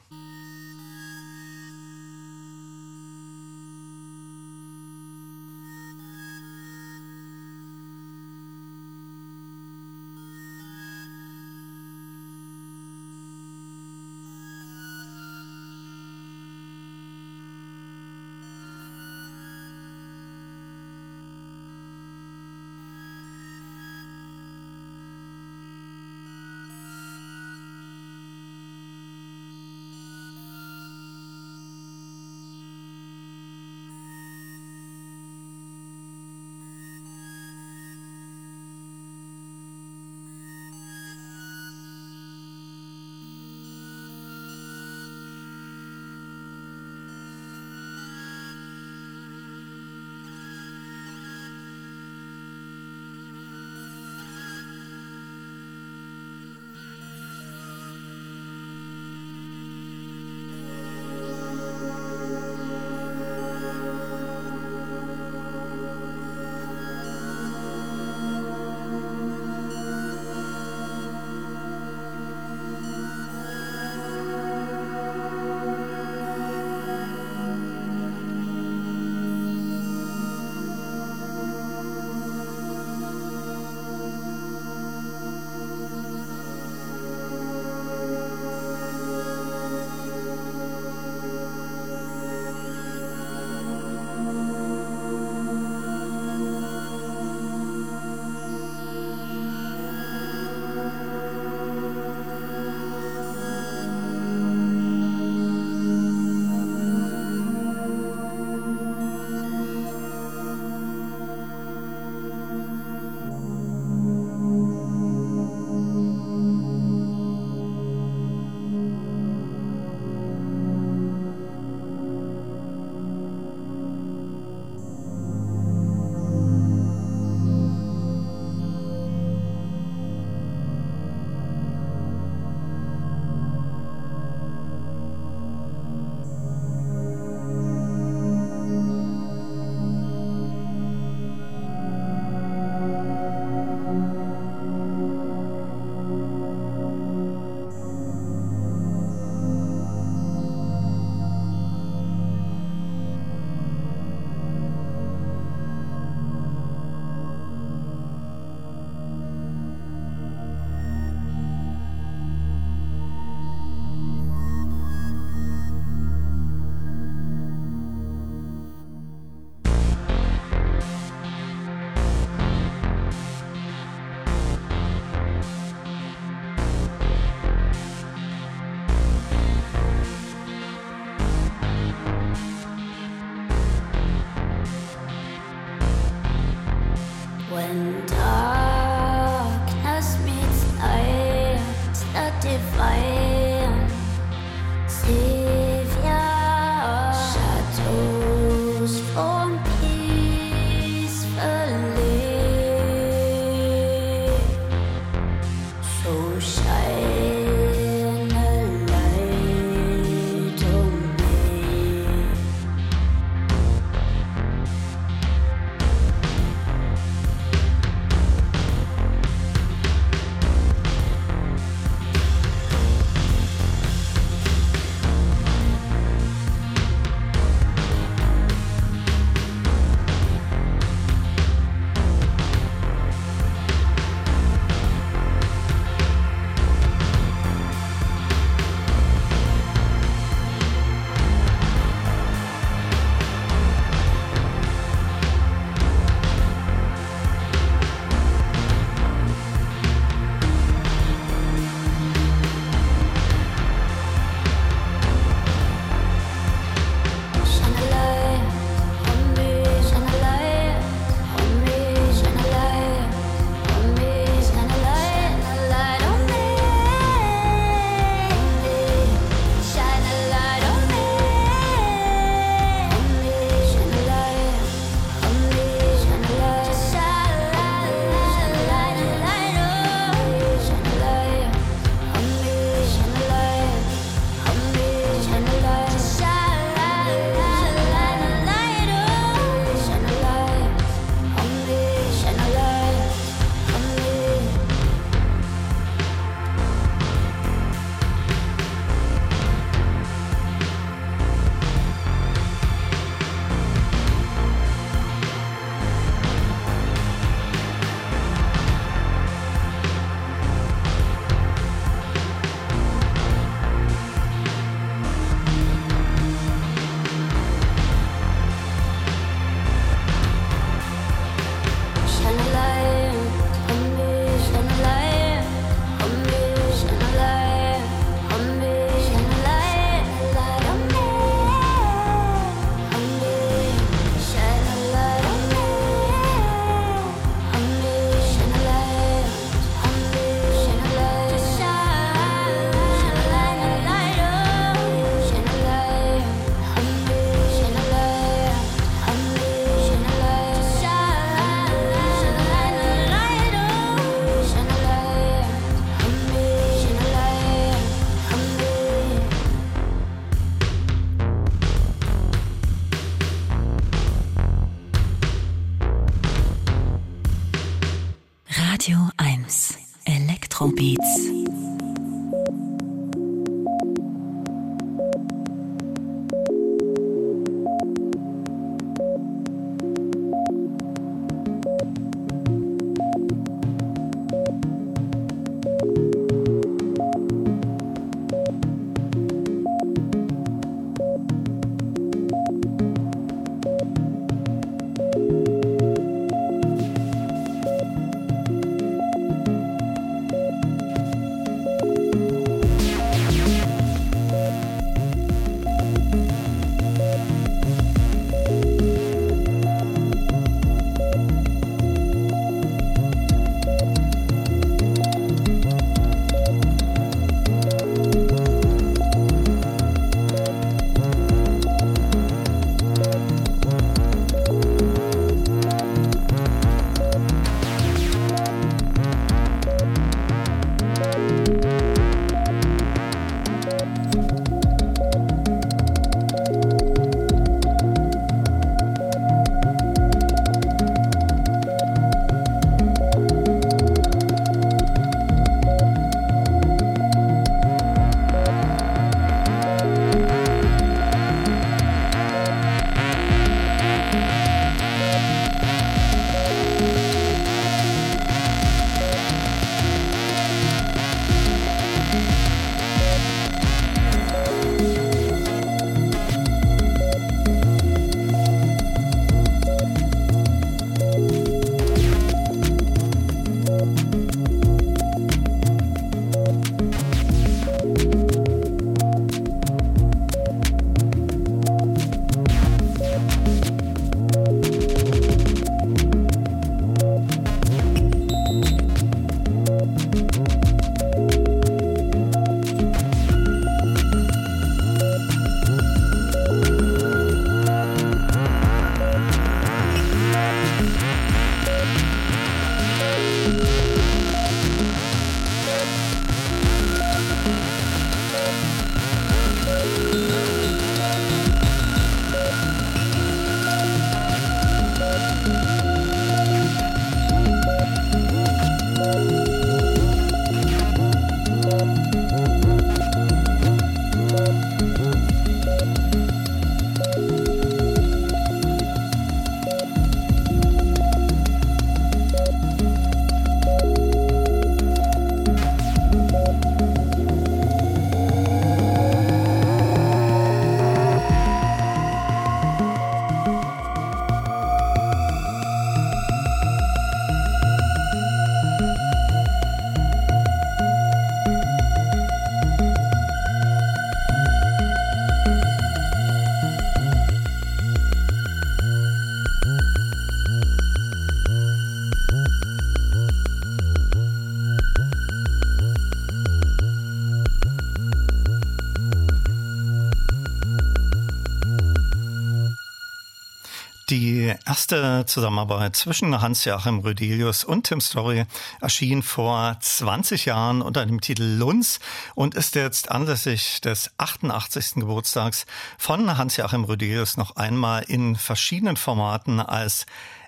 Die erste Zusammenarbeit zwischen Hans-Joachim Rödelius und Tim Story erschien vor 20 Jahren unter dem Titel Lunz und ist jetzt anlässlich des 88. Geburtstags von Hans-Joachim Rödelius noch einmal in verschiedenen Formaten als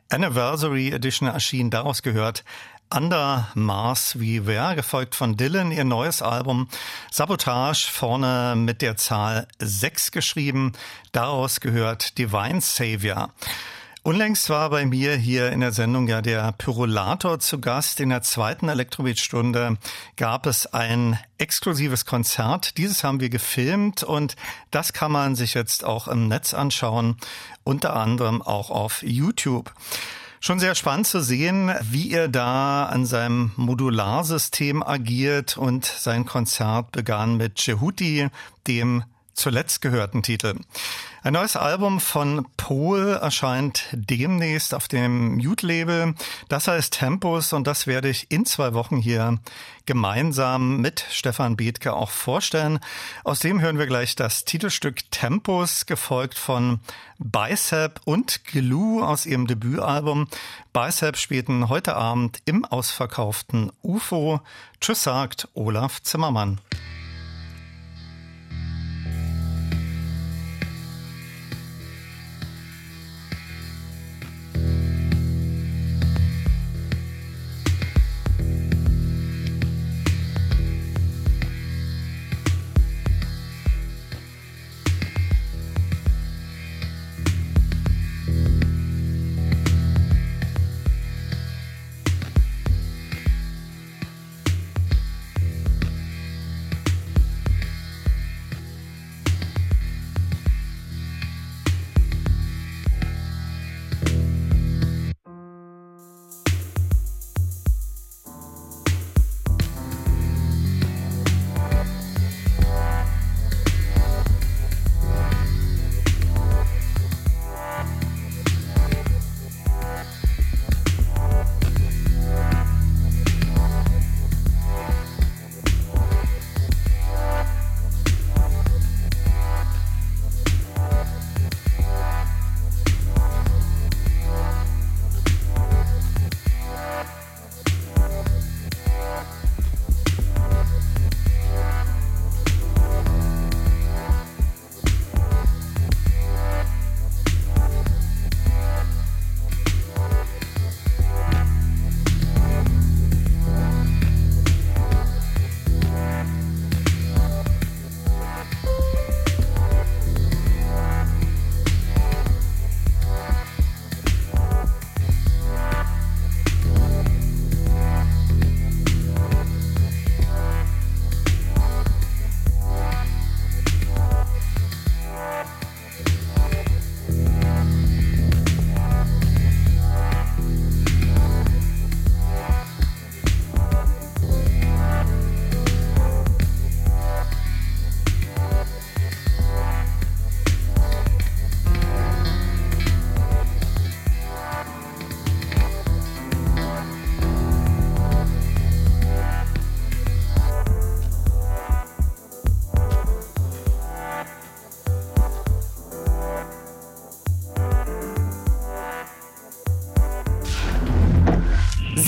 Anniversary Edition erschienen. Daraus gehört Under Mars wie wer, gefolgt von Dylan, ihr neues Album Sabotage, vorne mit der Zahl 6 geschrieben. Daraus gehört Divine Savior. Unlängst war bei mir hier in der Sendung ja der Pyrolator zu Gast. In der zweiten Elektrobeat-Stunde gab es ein exklusives Konzert. Dieses haben wir gefilmt und das kann man sich jetzt auch im Netz anschauen, unter anderem auch auf YouTube. Schon sehr spannend zu sehen, wie er da an seinem Modularsystem agiert und sein Konzert begann mit Jehuti, dem zuletzt gehörten Titel. Ein neues Album von Pol erscheint demnächst auf dem Mute-Label. Das heißt Tempus und das werde ich in zwei Wochen hier gemeinsam mit Stefan Bethke auch vorstellen. Aus dem hören wir gleich das Titelstück Tempus, gefolgt von Bicep und Glue aus ihrem Debütalbum. Bicep spielten heute Abend im ausverkauften UFO. Tschüss sagt Olaf Zimmermann.